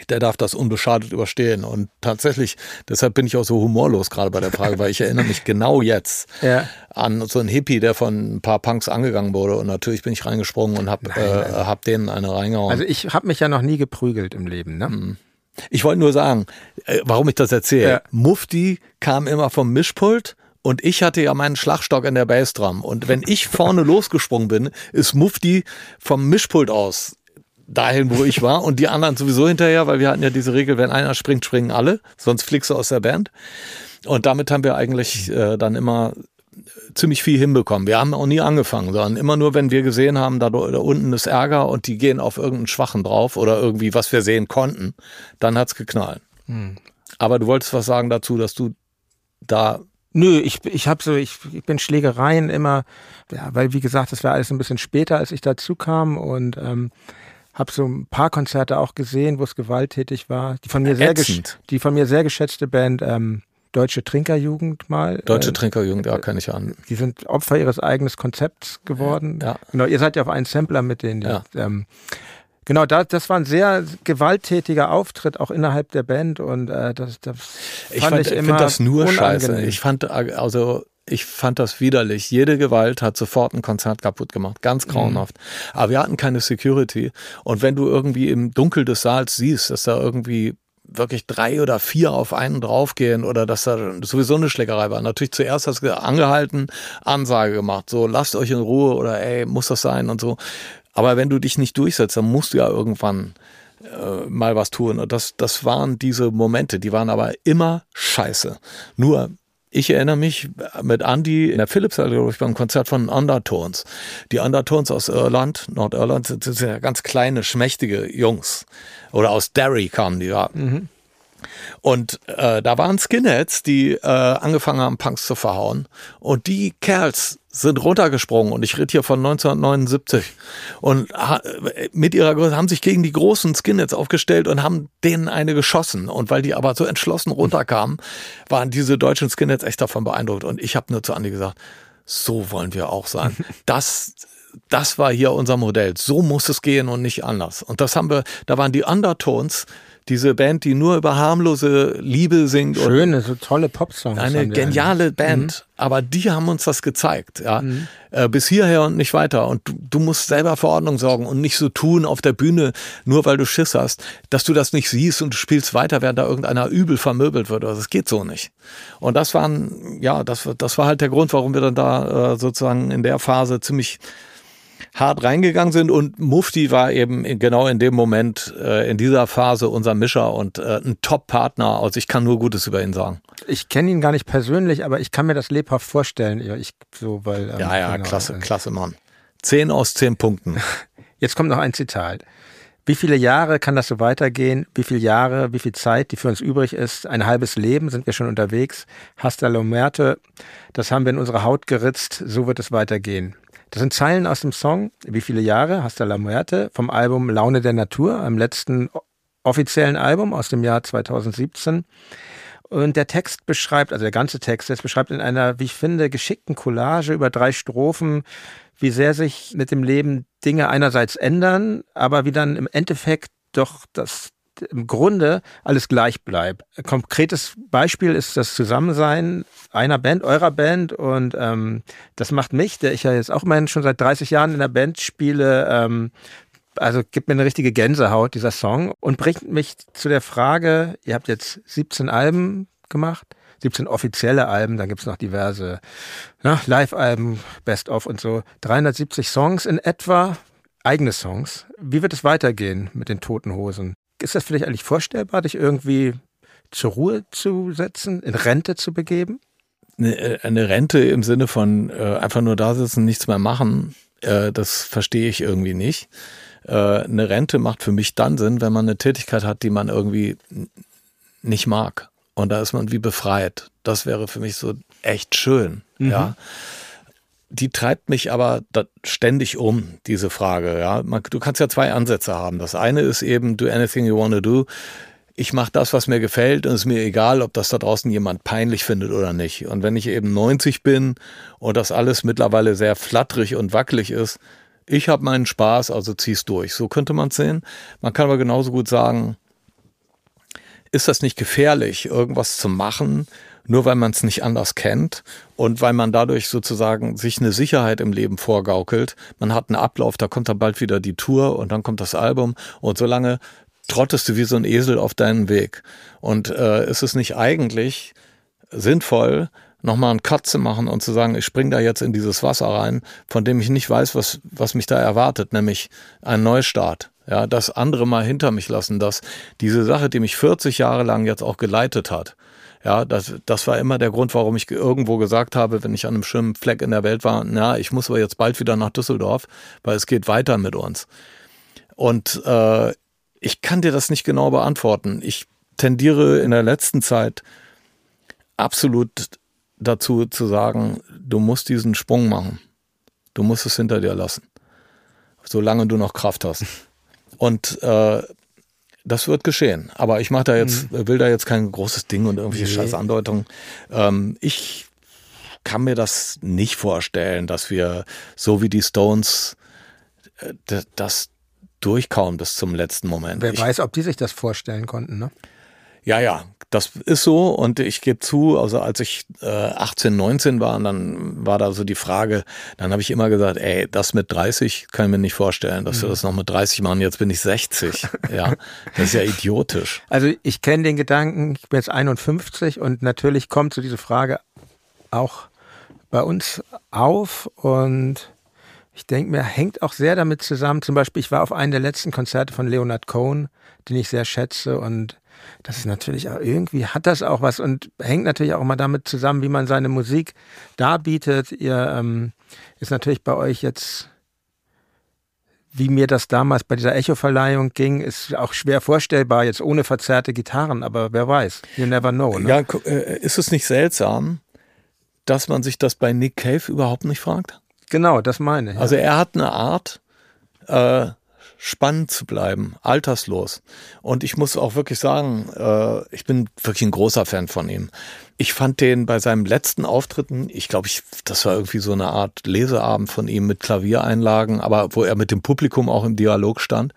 der darf das unbeschadet überstehen. Und tatsächlich, deshalb bin ich auch so humorlos gerade bei der Frage, weil ich erinnere mich genau jetzt ja. an so einen Hippie, der von ein paar Punks angegangen wurde. Und natürlich bin ich reingesprungen und habe äh, hab denen eine reingehauen. Also ich habe mich ja noch nie geprügelt im Leben, ne? Mhm. Ich wollte nur sagen, äh, warum ich das erzähle. Ja. Mufti kam immer vom Mischpult und ich hatte ja meinen Schlagstock in der Bassdrum. Und wenn ich vorne losgesprungen bin, ist Mufti vom Mischpult aus dahin, wo ich war und die anderen sowieso hinterher, weil wir hatten ja diese Regel, wenn einer springt, springen alle, sonst fliegst du aus der Band. Und damit haben wir eigentlich äh, dann immer ziemlich viel hinbekommen. Wir haben auch nie angefangen, sondern immer nur, wenn wir gesehen haben, da, da unten ist Ärger und die gehen auf irgendeinen Schwachen drauf oder irgendwie, was wir sehen konnten, dann hat's geknallt. Hm. Aber du wolltest was sagen dazu, dass du da Nö, ich, ich habe so, ich, ich bin Schlägereien immer, ja, weil wie gesagt, das war alles ein bisschen später, als ich dazu kam und ähm, habe so ein paar Konzerte auch gesehen, wo es gewalttätig war. Die von mir, sehr, die von mir sehr geschätzte Band ähm, Deutsche Trinkerjugend mal. Deutsche äh, Trinkerjugend, ja, kann ich an. Die sind Opfer ihres eigenen Konzepts geworden. Ja. Genau, ihr seid ja auf einen Sampler mit denen. Die, ja. ähm, genau, da, das war ein sehr gewalttätiger Auftritt auch innerhalb der Band und äh, das, das fand ich, fand, ich immer das nur unangenehm. scheiße. Ich fand also ich fand das widerlich. Jede Gewalt hat sofort ein Konzert kaputt gemacht. Ganz mhm. grauenhaft. Mhm. Aber wir hatten keine Security. Und wenn du irgendwie im Dunkel des Saals siehst, dass da irgendwie wirklich drei oder vier auf einen draufgehen oder dass da sowieso eine Schlägerei war. Natürlich zuerst hast du angehalten, Ansage gemacht, so lasst euch in Ruhe oder ey, muss das sein und so. Aber wenn du dich nicht durchsetzt, dann musst du ja irgendwann äh, mal was tun. Und das, das waren diese Momente, die waren aber immer scheiße. Nur ich erinnere mich mit Andy in der Philips, glaube ich, beim Konzert von Undertones. Die Undertones aus Irland, Nordirland, sind, sind ja ganz kleine, schmächtige Jungs. Oder aus Derry kamen die, ja. Mhm. Und äh, da waren Skinheads, die äh, angefangen haben, Punks zu verhauen. Und die Kerls sind runtergesprungen und ich rede hier von 1979 und mit ihrer Größe haben sich gegen die großen Skinheads aufgestellt und haben denen eine geschossen und weil die aber so entschlossen runterkamen, waren diese deutschen Skinheads echt davon beeindruckt und ich habe nur zu Andi gesagt, so wollen wir auch sein. Das das war hier unser Modell. So muss es gehen und nicht anders. Und das haben wir, da waren die Undertones, diese Band, die nur über harmlose Liebe singt. Schöne, so tolle Popsongs. Eine geniale Band, mhm. aber die haben uns das gezeigt, ja. Mhm. Äh, bis hierher und nicht weiter. Und du, du, musst selber für Ordnung sorgen und nicht so tun auf der Bühne, nur weil du Schiss hast, dass du das nicht siehst und du spielst weiter, während da irgendeiner übel vermöbelt wird. Also das geht so nicht. Und das waren, ja, das, das war halt der Grund, warum wir dann da äh, sozusagen in der Phase ziemlich hart reingegangen sind und Mufti war eben genau in dem Moment, äh, in dieser Phase unser Mischer und äh, ein Top-Partner. Also ich kann nur Gutes über ihn sagen. Ich kenne ihn gar nicht persönlich, aber ich kann mir das lebhaft vorstellen. Ja, ich, so, weil, ähm, ja, ja, genau, klasse, äh, klasse Mann. Zehn aus zehn Punkten. Jetzt kommt noch ein Zitat. Wie viele Jahre kann das so weitergehen? Wie viele Jahre, wie viel Zeit, die für uns übrig ist? Ein halbes Leben sind wir schon unterwegs. Hasta la muerte, das haben wir in unsere Haut geritzt, so wird es weitergehen. Das sind Zeilen aus dem Song Wie viele Jahre, Hasta la muerte, vom Album Laune der Natur, einem letzten offiziellen Album aus dem Jahr 2017. Und der Text beschreibt, also der ganze Text, das beschreibt in einer, wie ich finde, geschickten Collage über drei Strophen, wie sehr sich mit dem Leben Dinge einerseits ändern, aber wie dann im Endeffekt doch das im Grunde alles gleich bleibt. Ein konkretes Beispiel ist das Zusammensein einer Band, eurer Band und ähm, das macht mich, der ich ja jetzt auch immerhin schon seit 30 Jahren in der Band spiele, ähm, also gibt mir eine richtige Gänsehaut, dieser Song, und bringt mich zu der Frage, ihr habt jetzt 17 Alben gemacht, 17 offizielle Alben, dann gibt's noch diverse ne, Live-Alben, Best-of und so. 370 Songs in etwa, eigene Songs. Wie wird es weitergehen mit den Toten Hosen? Ist das vielleicht eigentlich vorstellbar, dich irgendwie zur Ruhe zu setzen, in Rente zu begeben? Eine, äh, eine Rente im Sinne von äh, einfach nur da sitzen, nichts mehr machen, äh, das verstehe ich irgendwie nicht. Äh, eine Rente macht für mich dann Sinn, wenn man eine Tätigkeit hat, die man irgendwie nicht mag. Und da ist man wie befreit. Das wäre für mich so echt schön. Mhm. Ja. Die treibt mich aber ständig um, diese Frage. Ja, man, du kannst ja zwei Ansätze haben. Das eine ist eben, do anything you want to do. Ich mache das, was mir gefällt und es ist mir egal, ob das da draußen jemand peinlich findet oder nicht. Und wenn ich eben 90 bin und das alles mittlerweile sehr flatterig und wackelig ist, ich habe meinen Spaß, also zieh's durch. So könnte man sehen. Man kann aber genauso gut sagen, ist das nicht gefährlich, irgendwas zu machen, nur weil man es nicht anders kennt und weil man dadurch sozusagen sich eine Sicherheit im Leben vorgaukelt. Man hat einen Ablauf, da kommt dann bald wieder die Tour und dann kommt das Album und solange trottest du wie so ein Esel auf deinen Weg. Und äh, ist es nicht eigentlich sinnvoll, nochmal einen Cut zu machen und zu sagen, ich spring da jetzt in dieses Wasser rein, von dem ich nicht weiß, was, was mich da erwartet, nämlich ein Neustart. Ja, das andere mal hinter mich lassen, dass diese Sache, die mich 40 Jahre lang jetzt auch geleitet hat, ja, das, das war immer der Grund, warum ich irgendwo gesagt habe, wenn ich an einem schönen Fleck in der Welt war, na, ich muss aber jetzt bald wieder nach Düsseldorf, weil es geht weiter mit uns. Und äh, ich kann dir das nicht genau beantworten. Ich tendiere in der letzten Zeit absolut dazu zu sagen, du musst diesen Sprung machen. Du musst es hinter dir lassen. Solange du noch Kraft hast. Und äh, das wird geschehen. Aber ich mache da jetzt, mhm. will da jetzt kein großes Ding und irgendwelche nee. scheiß Andeutungen. Ähm, ich kann mir das nicht vorstellen, dass wir so wie die Stones äh, das durchkauen bis zum letzten Moment. Wer ich, weiß, ob die sich das vorstellen konnten, ne? Ja, ja, das ist so und ich gebe zu, also als ich äh, 18, 19 war, dann war da so die Frage, dann habe ich immer gesagt, ey, das mit 30 kann ich mir nicht vorstellen, dass mhm. wir das noch mit 30 machen, jetzt bin ich 60. ja, das ist ja idiotisch. Also ich kenne den Gedanken, ich bin jetzt 51 und natürlich kommt so diese Frage auch bei uns auf und ich denke mir, hängt auch sehr damit zusammen. Zum Beispiel, ich war auf einem der letzten Konzerte von Leonard Cohen, den ich sehr schätze und das ist natürlich auch irgendwie hat das auch was und hängt natürlich auch mal damit zusammen, wie man seine Musik darbietet. Ihr ähm, ist natürlich bei euch jetzt, wie mir das damals bei dieser Echo-Verleihung ging, ist auch schwer vorstellbar, jetzt ohne verzerrte Gitarren, aber wer weiß, you never know. Ne? Ja, äh, ist es nicht seltsam, dass man sich das bei Nick Cave überhaupt nicht fragt? Genau, das meine ich. Also er hat eine Art, äh, spannend zu bleiben, alterslos. Und ich muss auch wirklich sagen, äh, ich bin wirklich ein großer Fan von ihm. Ich fand den bei seinem letzten Auftritten, ich glaube, ich, das war irgendwie so eine Art Leseabend von ihm mit Klaviereinlagen, aber wo er mit dem Publikum auch im Dialog stand.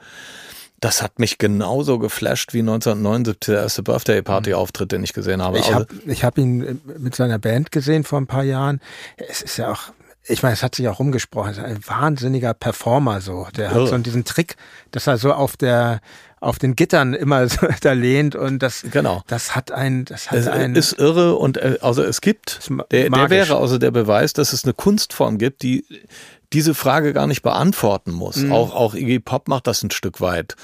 Das hat mich genauso geflasht wie 1979 der erste Birthday Party Auftritt, den ich gesehen habe. Ich habe ich hab ihn mit seiner Band gesehen vor ein paar Jahren. Es ist ja auch ich meine, es hat sich auch rumgesprochen, ein wahnsinniger Performer so. Der hat so diesen Trick, dass er so auf der auf den Gittern immer so da lehnt und das, genau. das hat ein, das hat Es ein, ist irre und äh, also es gibt, Ist der, der wäre also der Beweis, dass es eine Kunstform gibt, die diese Frage gar nicht beantworten muss. Mhm. Auch, auch Iggy Pop macht das ein Stück weit.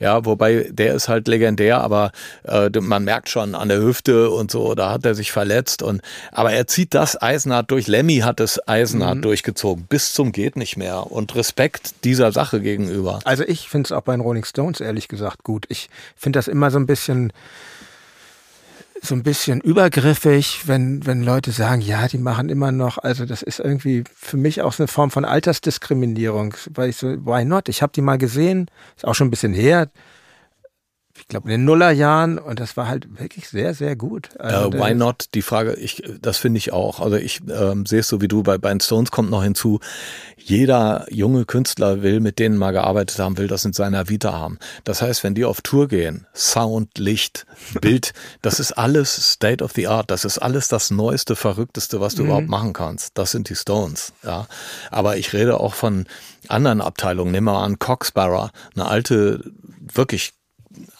Ja, wobei der ist halt legendär, aber äh, man merkt schon an der Hüfte und so, da hat er sich verletzt und aber er zieht das eisenhart durch. Lemmy hat es Mhm. eisenhart durchgezogen, bis zum geht nicht mehr und Respekt dieser Sache gegenüber. Also ich finde es auch bei den Rolling Stones ehrlich gesagt gut. Ich finde das immer so ein bisschen so ein bisschen übergriffig, wenn, wenn Leute sagen, ja, die machen immer noch, also das ist irgendwie für mich auch so eine Form von Altersdiskriminierung, weil ich so, why not? Ich habe die mal gesehen, ist auch schon ein bisschen her, ich glaube in den Nullerjahren und das war halt wirklich sehr, sehr gut. Also Äh, why not? Die Frage, ich, das finde ich auch. Also ich ähm, sehe es so wie du, bei, bei den Stones kommt noch hinzu, jeder junge Künstler will mit denen mal gearbeitet haben, will das in seiner Vita haben. Das heißt, wenn die auf Tour gehen, Sound, Licht, Bild, das ist alles State of the Art. Das ist alles das Neueste, Verrückteste, was du überhaupt machen kannst. Das sind die Stones. Ja, aber ich rede auch von anderen Abteilungen. Nimm mal an Coxbarrow, eine alte, wirklich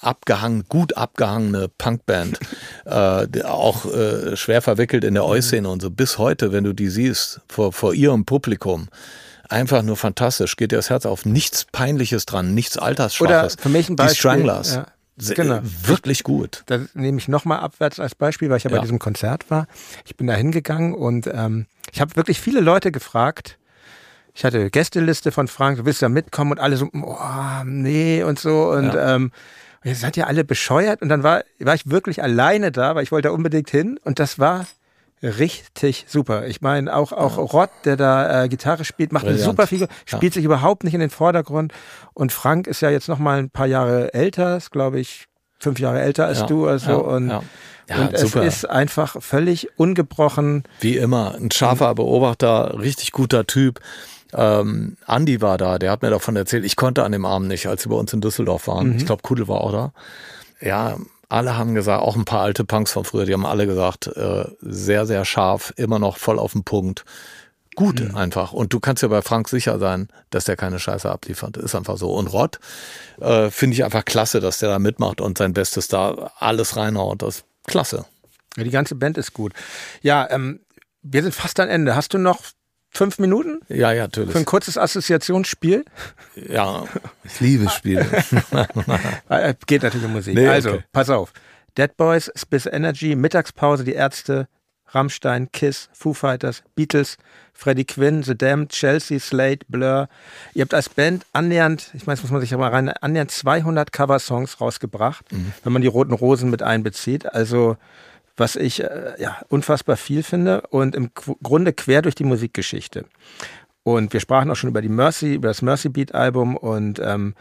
abgehangen, gut abgehangene Punkband, äh, die auch äh, schwer verwickelt in der Oi-Szene und so. Bis heute, wenn du die siehst, vor, vor ihrem Publikum, einfach nur fantastisch, geht dir das Herz auf. Nichts Peinliches dran, nichts Altersschwaches. Oder für mich ein Die Beispiel, Stranglers. ja. Se- Genau. Wirklich gut. da nehme ich nochmal abwärts als Beispiel, weil ich ja bei Ja. diesem Konzert war. Ich bin da hingegangen und ähm, ich habe wirklich viele Leute gefragt. Ich hatte eine Gästeliste von Frank, du willst da mitkommen und alle so, oh, nee und so. Und Ja. ähm, ihr seid ja alle bescheuert. Und dann war, war ich wirklich alleine da, weil ich wollte da unbedingt hin. Und das war richtig super. Ich meine, auch, auch Rod, der da äh, Gitarre spielt, macht eine Brillant. super Figur, spielt sich überhaupt nicht in den Vordergrund. Und Frank ist ja jetzt noch mal ein paar Jahre älter, ist glaube ich fünf Jahre älter als Ja, du. Also, ja, und ja. Ja, und es ist einfach völlig ungebrochen. Wie immer, ein scharfer Beobachter, richtig guter Typ. Ähm, Andi war da, der hat mir davon erzählt. Ich konnte an dem Abend nicht, als sie bei uns in Düsseldorf waren. Ich glaube, Kudel war auch da. Ja, alle haben gesagt, auch ein paar alte Punks von früher, die haben alle gesagt, äh, sehr, sehr scharf, immer noch voll auf den Punkt. Gut einfach. Und du kannst ja bei Frank sicher sein, dass der keine Scheiße abliefert. Ist einfach so. Und Rod äh, finde ich einfach klasse, dass der da mitmacht und sein Bestes da alles reinhaut. Das ist klasse. Ja, die ganze Band ist gut. Ja, ähm, wir sind fast am Ende. Hast du noch fünf Minuten Ja, ja, natürlich. für ein kurzes Assoziationsspiel? Ja, ich liebe Spiele. Äh, Geht natürlich um Musik. Nee, also, okay. pass auf. Dead Boys, Spice Energy, Mittagspause, die Ärzte, Rammstein, Kiss, Foo Fighters, Beatles, Freddie Quinn, The Damned, Chelsea, Slade, Blur. Ihr habt als Band annähernd, ich meine, das muss man sich ja mal rein, annähernd 200 Coversongs rausgebracht, Mhm. wenn man die Roten Rosen mit einbezieht. Also, was ich äh, ja, unfassbar viel finde und im Qu- Grunde quer durch die Musikgeschichte. Und wir sprachen auch schon über die Mercy, über das Mercy Beat Album und ähm,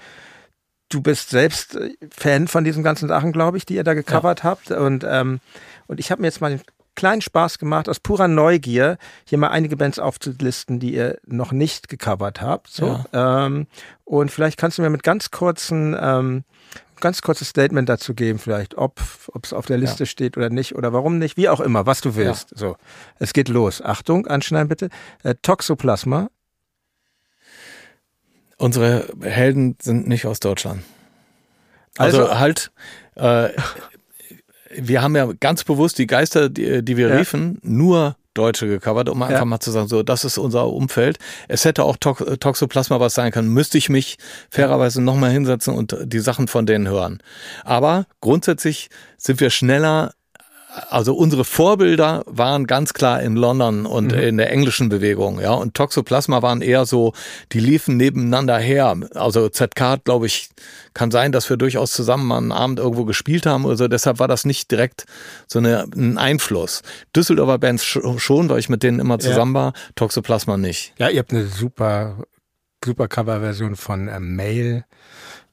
du bist selbst äh, Fan von diesen ganzen Sachen, glaube ich, die ihr da gecovert habt. Und, ähm, und ich habe mir jetzt mal einen kleinen Spaß gemacht, aus purer Neugier, hier mal einige Bands aufzulisten, die ihr noch nicht gecovert habt. So. Ähm, und vielleicht kannst du mir mit ganz kurzen, ähm, ganz kurzes Statement dazu geben, vielleicht, ob es auf der Liste steht oder nicht oder warum nicht, wie auch immer, was du willst. So, es geht los. Achtung, anschneiden bitte. Äh, Toxoplasma. Unsere Helden sind nicht aus Deutschland. Also, Also- halt, äh, wir haben ja ganz bewusst die Geister, die, die wir Ja. riefen, nur Deutsche gecovert, um einfach mal zu sagen, so, das ist unser Umfeld. Es hätte auch Tox Toxoplasma was sein können, müsste ich mich fairerweise nochmal hinsetzen und die Sachen von denen hören. Aber grundsätzlich sind wir schneller also unsere Vorbilder waren ganz klar in London und in der englischen Bewegung, ja. Und Toxoplasma waren eher so, die liefen nebeneinander her. Also ZK, glaube ich, kann sein, dass wir durchaus zusammen mal einen Abend irgendwo gespielt haben oder so. Deshalb war das nicht direkt so eine, ein Einfluss. Düsseldorfer Bands sch- schon, weil ich mit denen immer zusammen war. Toxoplasma nicht. Ja, ihr habt eine super, super Coverversion von äh, Mail.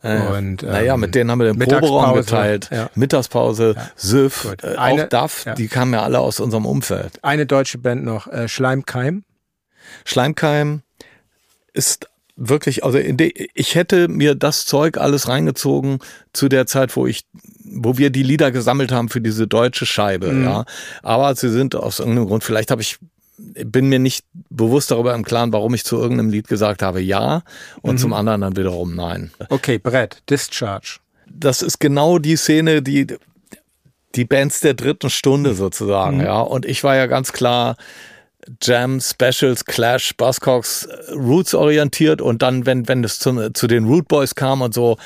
Und, naja, ähm, mit denen haben wir den Mittagspause, Proberaum geteilt. ja. Mittagspause, Süff, Gut. äh, Eine- auch DAF, ja. die kamen ja alle aus unserem Umfeld. Eine deutsche Band noch, äh, Schleimkeim. Schleimkeim ist wirklich, also ich hätte mir das Zeug alles reingezogen zu der Zeit, wo ich, wo wir die Lieder gesammelt haben für diese deutsche Scheibe, ja. Aber sie sind aus irgendeinem Grund, vielleicht habe ich, bin mir nicht bewusst darüber im Klaren, warum ich zu irgendeinem Lied gesagt habe ja und zum anderen dann wiederum nein. Okay, Brett, Discharge. das ist genau die Szene, die die Bands der dritten Stunde sozusagen, mhm. ja. Und ich war ja ganz klar Jam, Specials, Clash, Buzzcocks, Roots orientiert und dann, wenn, wenn es zu, zu den Root Boys kam und so,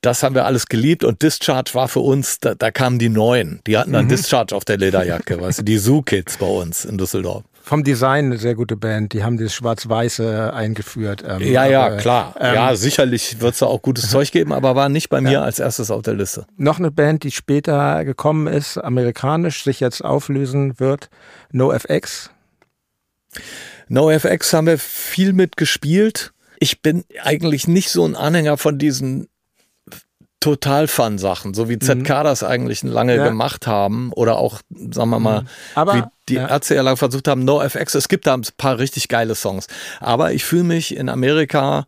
das haben wir alles geliebt und Discharge war für uns, da, da kamen die Neuen. Die hatten dann mhm. Discharge auf der Lederjacke, weißt du, die Zoo Kids bei uns in Düsseldorf. Vom Design eine sehr gute Band. Die haben das Schwarz-Weiße eingeführt. Ähm, ja, ja, aber, klar. Ähm, ja, sicherlich wird es da auch gutes Zeug geben, aber war nicht bei mir ja. als erstes auf der Liste. Noch eine Band, die später gekommen ist, amerikanisch, sich jetzt auflösen wird. NoFX. NoFX haben wir viel mitgespielt. Ich bin eigentlich nicht so ein Anhänger von diesen Total-Fun-Sachen, so wie ZK mhm. das eigentlich lange ja. gemacht haben oder auch, sagen wir mal, mhm. Aber, wie die ja. Ärzte ja lange versucht haben, NoFX, es gibt da ein paar richtig geile Songs. Aber ich fühle mich in Amerika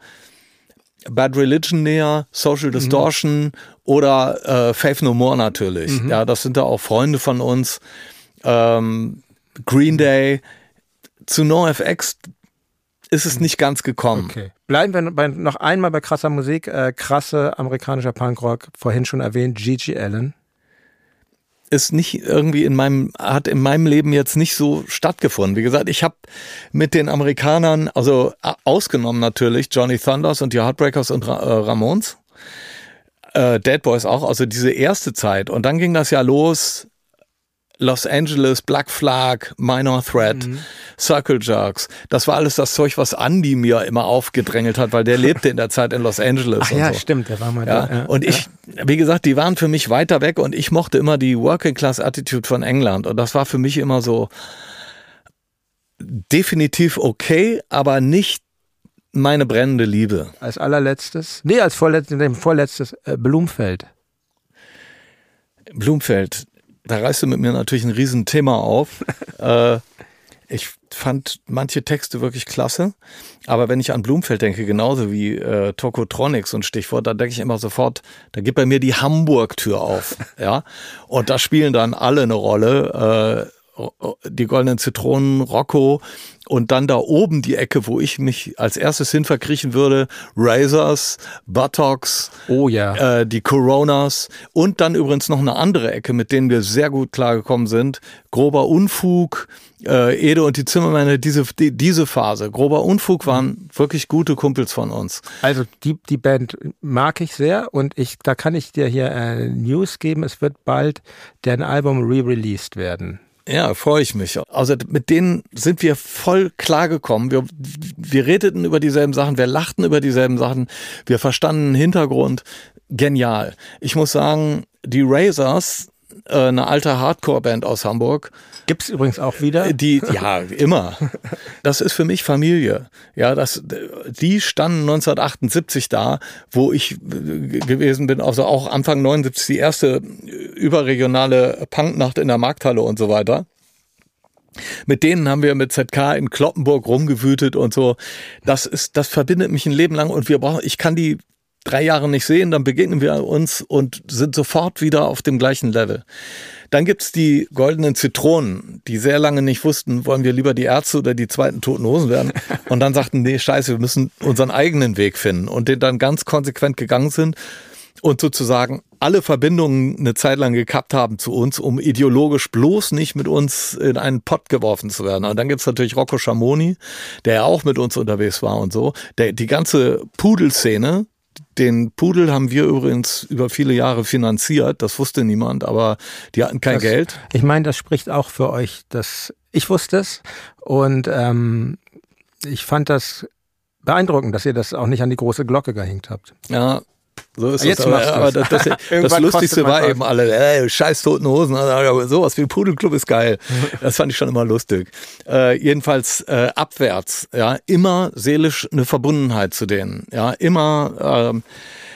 Bad Religion näher, Social mhm. Distortion mhm. oder äh, Faith No More natürlich. Mhm. Ja, das sind da auch Freunde von uns. Ähm, Green Day. Zu NoFX ist es nicht ganz gekommen. Okay. Bleiben wir bei, noch einmal bei krasser Musik. Äh, krasse amerikanischer Punkrock, vorhin schon erwähnt, Gigi Allen. Ist nicht irgendwie in meinem, hat in meinem Leben jetzt nicht so stattgefunden. Wie gesagt, ich habe mit den Amerikanern, also ausgenommen natürlich, Johnny Thunders und die Heartbreakers und Ra äh, Ramones, äh, Dead Boys auch, also diese erste Zeit. Und dann ging das ja los Los Angeles, Black Flag, Minor Threat, mhm. Circle Jerks. Das war alles das Zeug, was Andy mir immer aufgedrängelt hat, weil der lebte in der Zeit in Los Angeles. Ach ja, so. stimmt, der war mal ja. da. Ja. Und ich, wie gesagt, die waren für mich weiter weg und ich mochte immer die Working Class Attitude von England. Und das war für mich immer so definitiv okay, aber nicht meine brennende Liebe. Als allerletztes, nee, als vorletztes, vorletztes äh, Blumfeld. Blumfeld, da reißt du mit mir natürlich ein Riesenthema auf. äh, ich fand manche Texte wirklich klasse, aber wenn ich an Blumfeld denke, genauso wie äh, Tokotronics und Stichwort, da denke ich immer sofort, da geht bei mir die Hamburg-Tür auf, ja, und da spielen dann alle eine Rolle. Äh, die goldenen Zitronen, Rocco und dann da oben die Ecke, wo ich mich als erstes hin verkriechen würde, Razors, Buttocks, oh ja, äh, die Coronas. Und dann übrigens noch eine andere Ecke, mit denen wir sehr gut klargekommen sind, grober Unfug, äh, Ede und die Zimmermänner, diese, die, diese Phase, grober Unfug waren wirklich gute Kumpels von uns. Also die, die Band mag ich sehr und ich, da kann ich dir hier äh, News geben, es wird bald deren Album re-released werden. Ja, freue ich mich. Also mit denen sind wir voll klargekommen. Wir, wir redeten über dieselben Sachen, wir lachten über dieselben Sachen, wir verstanden den Hintergrund. Genial. Ich muss sagen, die Razors, eine alte Hardcore-Band aus Hamburg, Gibt's übrigens auch wieder. Die, ja, immer. Das ist für mich Familie. Ja, das, die standen 1978 da, wo ich gewesen bin, also auch Anfang 79 die erste überregionale Punknacht in der Markthalle und so weiter. Mit denen haben wir mit ZK in Kloppenburg rumgewütet und so. Das ist, das verbindet mich ein Leben lang und wir brauchen, ich kann die drei Jahre nicht sehen, dann begegnen wir uns und sind sofort wieder auf dem gleichen Level. Dann gibt's die goldenen Zitronen, die sehr lange nicht wussten, wollen wir lieber die Ärzte oder die zweiten Toten Hosen werden. Und dann sagten, nee, scheiße, wir müssen unseren eigenen Weg finden. Und den dann ganz konsequent gegangen sind und sozusagen alle Verbindungen eine Zeit lang gekappt haben zu uns, um ideologisch bloß nicht mit uns in einen Pott geworfen zu werden. Und dann gibt's natürlich Rocco Schamoni, der ja auch mit uns unterwegs war und so. Der, die ganze Pudelszene, den Pudel haben wir übrigens über viele Jahre finanziert. Das wusste niemand, aber die hatten kein das, Geld. Ich meine, das spricht auch für euch. Dass ich wusste es und ähm, ich fand das beeindruckend, dass ihr das auch nicht an die große Glocke gehängt habt. Ja, so ist Jetzt es. Aber, aber das, das, das Lustigste war eben alle, ey, scheiß toten Hosen, also, sowas wie Pudelclub ist geil. Das fand ich schon immer lustig. Äh, jedenfalls äh, abwärts, ja, immer seelisch eine Verbundenheit zu denen, ja, immer ähm,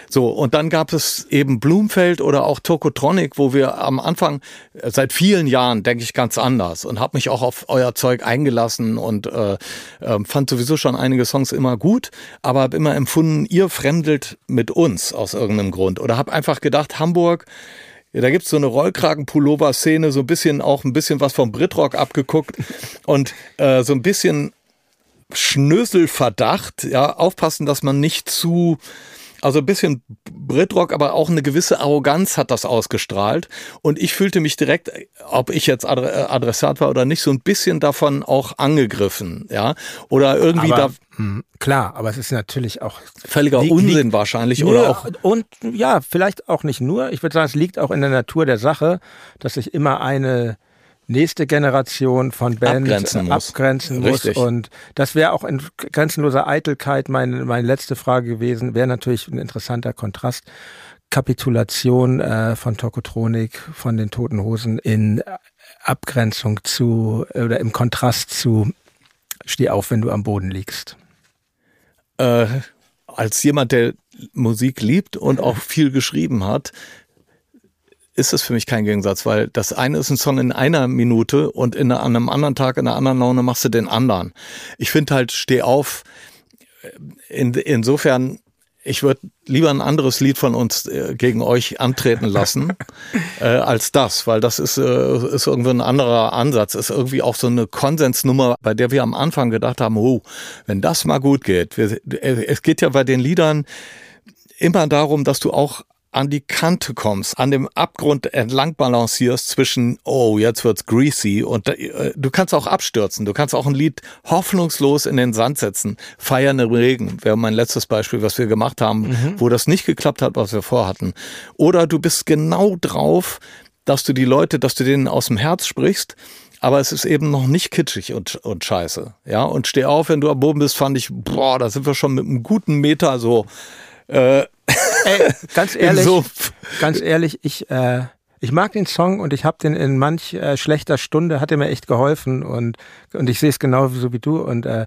so, und dann gab es eben Blumfeld oder auch Tokotronic, wo wir am Anfang, äh, seit vielen Jahren, denke ich, ganz anders und habe mich auch auf euer Zeug eingelassen und äh, äh, fand sowieso schon einige Songs immer gut, aber habe immer empfunden, ihr fremdelt mit uns aus irgendeinem Grund. Oder habe einfach gedacht, Hamburg, ja, da gibt's so eine Rollkragen-Pullover-Szene, so ein bisschen auch ein bisschen was vom Britrock abgeguckt und äh, so ein bisschen Schnöselverdacht, ja, aufpassen, dass man nicht zu also ein bisschen Britrock, aber auch eine gewisse Arroganz hat das ausgestrahlt. Und ich fühlte mich direkt, ob ich jetzt äh, Adressat war oder nicht, so ein bisschen davon auch angegriffen, ja. Oder irgendwie aber, da. Mh, hm, klar, aber es ist natürlich auch völliger liegt, Unsinn liegt, wahrscheinlich oder auch und ja, vielleicht auch nicht nur. Ich würde sagen, es liegt auch in der Natur der Sache, dass sich immer eine nächste Generation von Bands abgrenzen muss. Abgrenzen muss. Und das wäre auch in grenzenloser Eitelkeit meine, meine letzte Frage gewesen, wäre natürlich ein interessanter Kontrast. Kapitulation äh, von Tokotronik, von den Toten Hosen in Abgrenzung zu oder im Kontrast zu Steh auf, wenn du am Boden liegst. Äh, als jemand, der Musik liebt und auch viel geschrieben hat, ist es für mich kein Gegensatz, weil das eine ist ein Song in einer Minute und in einem anderen Tag, in einer anderen Laune machst du den anderen. Ich finde halt, steh auf, in, insofern, ich würde lieber ein anderes Lied von uns äh, gegen euch antreten lassen, äh, als das, weil das ist, äh, ist irgendwie ein anderer Ansatz, ist irgendwie auch so eine Konsensnummer, bei der wir am Anfang gedacht haben, oh, wenn das mal gut geht. Wir, äh, es geht ja bei den Liedern immer darum, dass du auch an die Kante kommst, an dem Abgrund entlang balancierst zwischen, oh, jetzt wird's greasy und äh, du kannst auch abstürzen. Du kannst auch ein Lied hoffnungslos in den Sand setzen. Feiern im Regen wäre mein letztes Beispiel, was wir gemacht haben, mhm. wo das nicht geklappt hat, was wir vorhatten. Oder du bist genau drauf, dass du die Leute, dass du denen aus dem Herz sprichst, aber es ist eben noch nicht kitschig und, und scheiße. Ja, und steh auf, wenn du am Boden bist, fand ich, boah, da sind wir schon mit einem guten Meter so äh, Ey, ganz ehrlich, so. ganz ehrlich, ich, äh, ich mag den Song und ich habe den in manch äh, schlechter Stunde, hat er mir echt geholfen und, und ich sehe es genauso wie du und äh,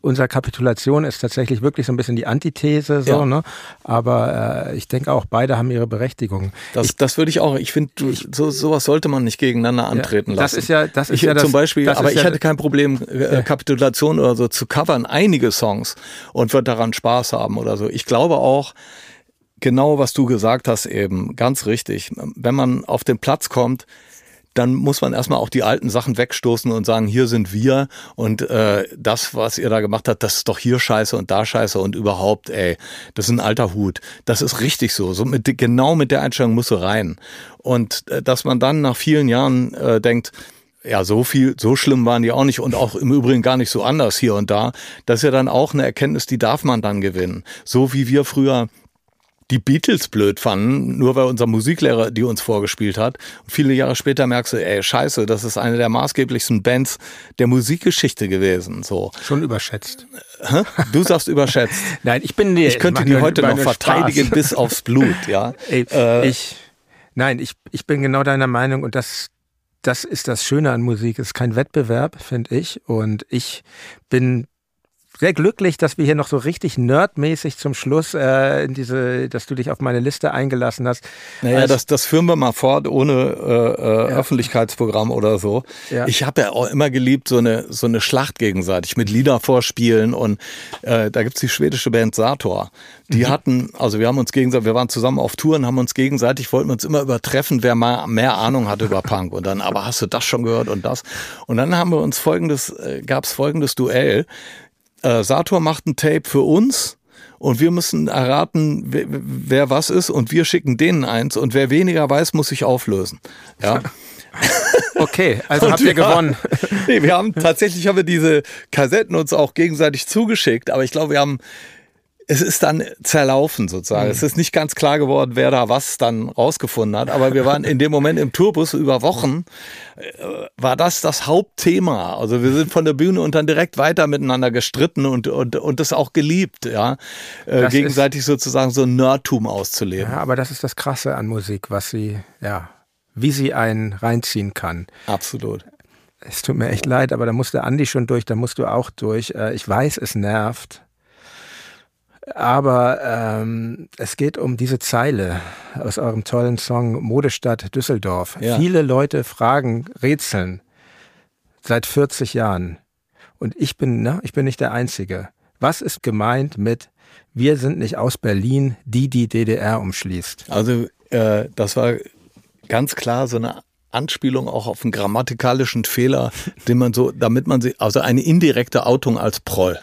unsere Kapitulation ist tatsächlich wirklich so ein bisschen die Antithese, so, ja. ne? Aber äh, ich denke auch, beide haben ihre Berechtigung. Das, ich, das würde ich auch. Ich finde, so, sowas sollte man nicht gegeneinander antreten ja, lassen. Das ist ja, das ist ich, ja das, zum Beispiel. aber ich ja, hatte kein Problem, äh, Kapitulation oder so zu covern, einige Songs und wird daran Spaß haben oder so. Ich glaube auch, genau was du gesagt hast eben, ganz richtig. Wenn man auf den Platz kommt, dann muss man erstmal auch die alten Sachen wegstoßen und sagen, hier sind wir und äh, das, was ihr da gemacht habt, das ist doch hier scheiße und da scheiße und überhaupt, ey, das ist ein alter Hut. Das ist richtig so. so mit, genau mit der Einstellung musst du rein. Und äh, dass man dann nach vielen Jahren äh, denkt, ja, so viel, so schlimm waren die auch nicht und auch im Übrigen gar nicht so anders hier und da. Das ist ja dann auch eine Erkenntnis, die darf man dann gewinnen. So wie wir früher die Beatles blöd fanden, nur weil unser Musiklehrer die uns vorgespielt hat. Und viele Jahre später merkst du, ey, scheiße, das ist eine der maßgeblichsten Bands der Musikgeschichte gewesen. So. Schon überschätzt. Hä? Du sagst überschätzt. Nein, ich bin die, Ich könnte die heute noch verteidigen Spaß. bis aufs Blut, ja. Ey, äh, ich, nein, ich, ich bin genau deiner Meinung und das, das ist das Schöne an Musik. Es ist kein Wettbewerb, finde ich. Und ich bin sehr glücklich, dass wir hier noch so richtig nerdmäßig zum Schluss äh, in diese, dass du dich auf meine Liste eingelassen hast. Naja, also, das, das führen wir mal fort ohne äh, äh, ja. Öffentlichkeitsprogramm oder so. Ja. Ich habe ja auch immer geliebt, so eine, so eine Schlacht gegenseitig mit Lieder vorspielen und äh, da gibt's die schwedische Band Sator. Die mhm. hatten, also wir haben uns gegenseitig, wir waren zusammen auf Touren, haben uns gegenseitig, wollten uns immer übertreffen, wer mal mehr Ahnung hatte über Punk. Und dann, aber hast du das schon gehört und das? Und dann haben wir uns folgendes, äh, gab's folgendes Duell äh, Sator macht ein Tape für uns und wir müssen erraten, wer, wer, was ist und wir schicken denen eins und wer weniger weiß, muss sich auflösen. Ja. Okay, also habt ihr gewonnen. nee, wir haben tatsächlich haben wir diese Kassetten uns auch gegenseitig zugeschickt, aber ich glaube, wir haben es ist dann zerlaufen sozusagen. Mhm. Es ist nicht ganz klar geworden, wer da was dann rausgefunden hat. Aber wir waren in dem Moment im Tourbus über Wochen, äh, war das das Hauptthema. Also wir sind von der Bühne und dann direkt weiter miteinander gestritten und, und, und das auch geliebt, ja. Äh, gegenseitig ist, sozusagen so ein Nerdtum auszuleben. Ja, aber das ist das Krasse an Musik, was sie, ja, wie sie einen reinziehen kann. Absolut. Es tut mir echt leid, aber da muss der Andi schon durch, da musst du auch durch. Äh, ich weiß, es nervt. Aber ähm, es geht um diese Zeile aus eurem tollen Song Modestadt Düsseldorf. Ja. Viele Leute fragen, rätseln seit 40 Jahren. Und ich bin, ne, ich bin nicht der Einzige. Was ist gemeint mit wir sind nicht aus Berlin, die die DDR umschließt? Also äh, das war ganz klar so eine Anspielung auch auf einen grammatikalischen Fehler, den man so, damit man sie, also eine indirekte Outung als Proll.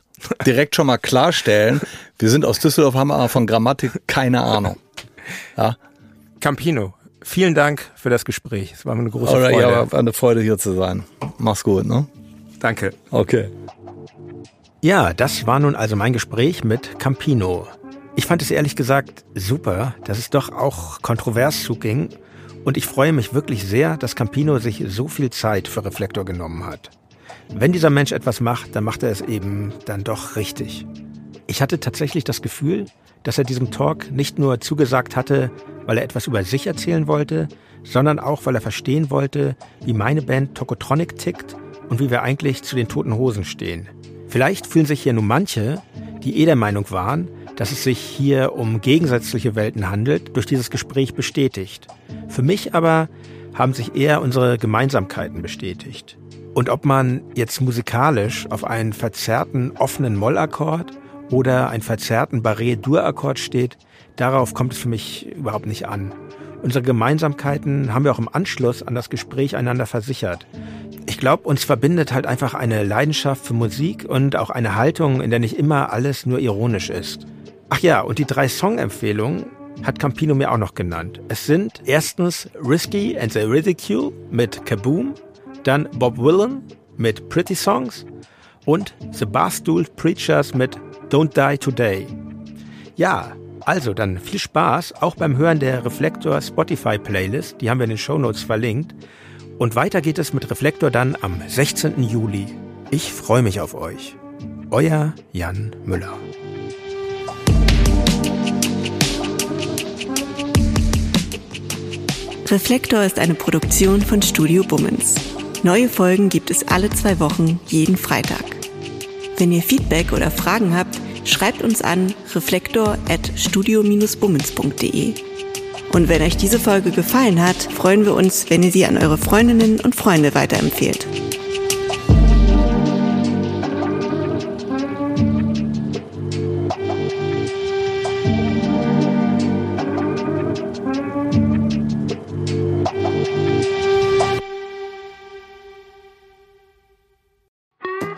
Direkt schon mal klarstellen, wir sind aus Düsseldorf, haben aber von Grammatik keine Ahnung. Ja. Campino, vielen Dank für das Gespräch. Es war mir eine große Alright, Freude. Ja, war eine Freude hier zu sein. Mach's gut, ne? Danke. Okay. Ja, das war nun also mein Gespräch mit Campino. Ich fand es ehrlich gesagt super, dass es doch auch kontrovers zuging und ich freue mich wirklich sehr, dass Campino sich so viel Zeit für Reflektor genommen hat. Wenn dieser Mensch etwas macht, dann macht er es eben dann doch richtig. Ich hatte tatsächlich das Gefühl, dass er diesem Talk nicht nur zugesagt hatte, weil er etwas über sich erzählen wollte, sondern auch, weil er verstehen wollte, wie meine Band Tokotronic tickt und wie wir eigentlich zu den toten Hosen stehen. Vielleicht fühlen sich hier nur manche, die eh der Meinung waren, dass es sich hier um gegensätzliche Welten handelt, durch dieses Gespräch bestätigt. Für mich aber haben sich eher unsere Gemeinsamkeiten bestätigt. Und ob man jetzt musikalisch auf einen verzerrten offenen Mollakkord oder einen verzerrten Barré-Dur-Akkord steht, darauf kommt es für mich überhaupt nicht an. Unsere Gemeinsamkeiten haben wir auch im Anschluss an das Gespräch einander versichert. Ich glaube, uns verbindet halt einfach eine Leidenschaft für Musik und auch eine Haltung, in der nicht immer alles nur ironisch ist. Ach ja, und die drei Songempfehlungen hat Campino mir auch noch genannt. Es sind erstens Risky and the Ridicule mit Kaboom, dann Bob Willen mit Pretty Songs und The Barstool Preachers mit Don't Die Today. Ja, also dann viel Spaß auch beim Hören der Reflektor Spotify Playlist, die haben wir in den Show Notes verlinkt. Und weiter geht es mit Reflektor dann am 16. Juli. Ich freue mich auf euch. Euer Jan Müller. Reflektor ist eine Produktion von Studio Bummens. Neue Folgen gibt es alle zwei Wochen, jeden Freitag. Wenn ihr Feedback oder Fragen habt, schreibt uns an reflektor.studio-bummens.de. Und wenn euch diese Folge gefallen hat, freuen wir uns, wenn ihr sie an eure Freundinnen und Freunde weiterempfehlt.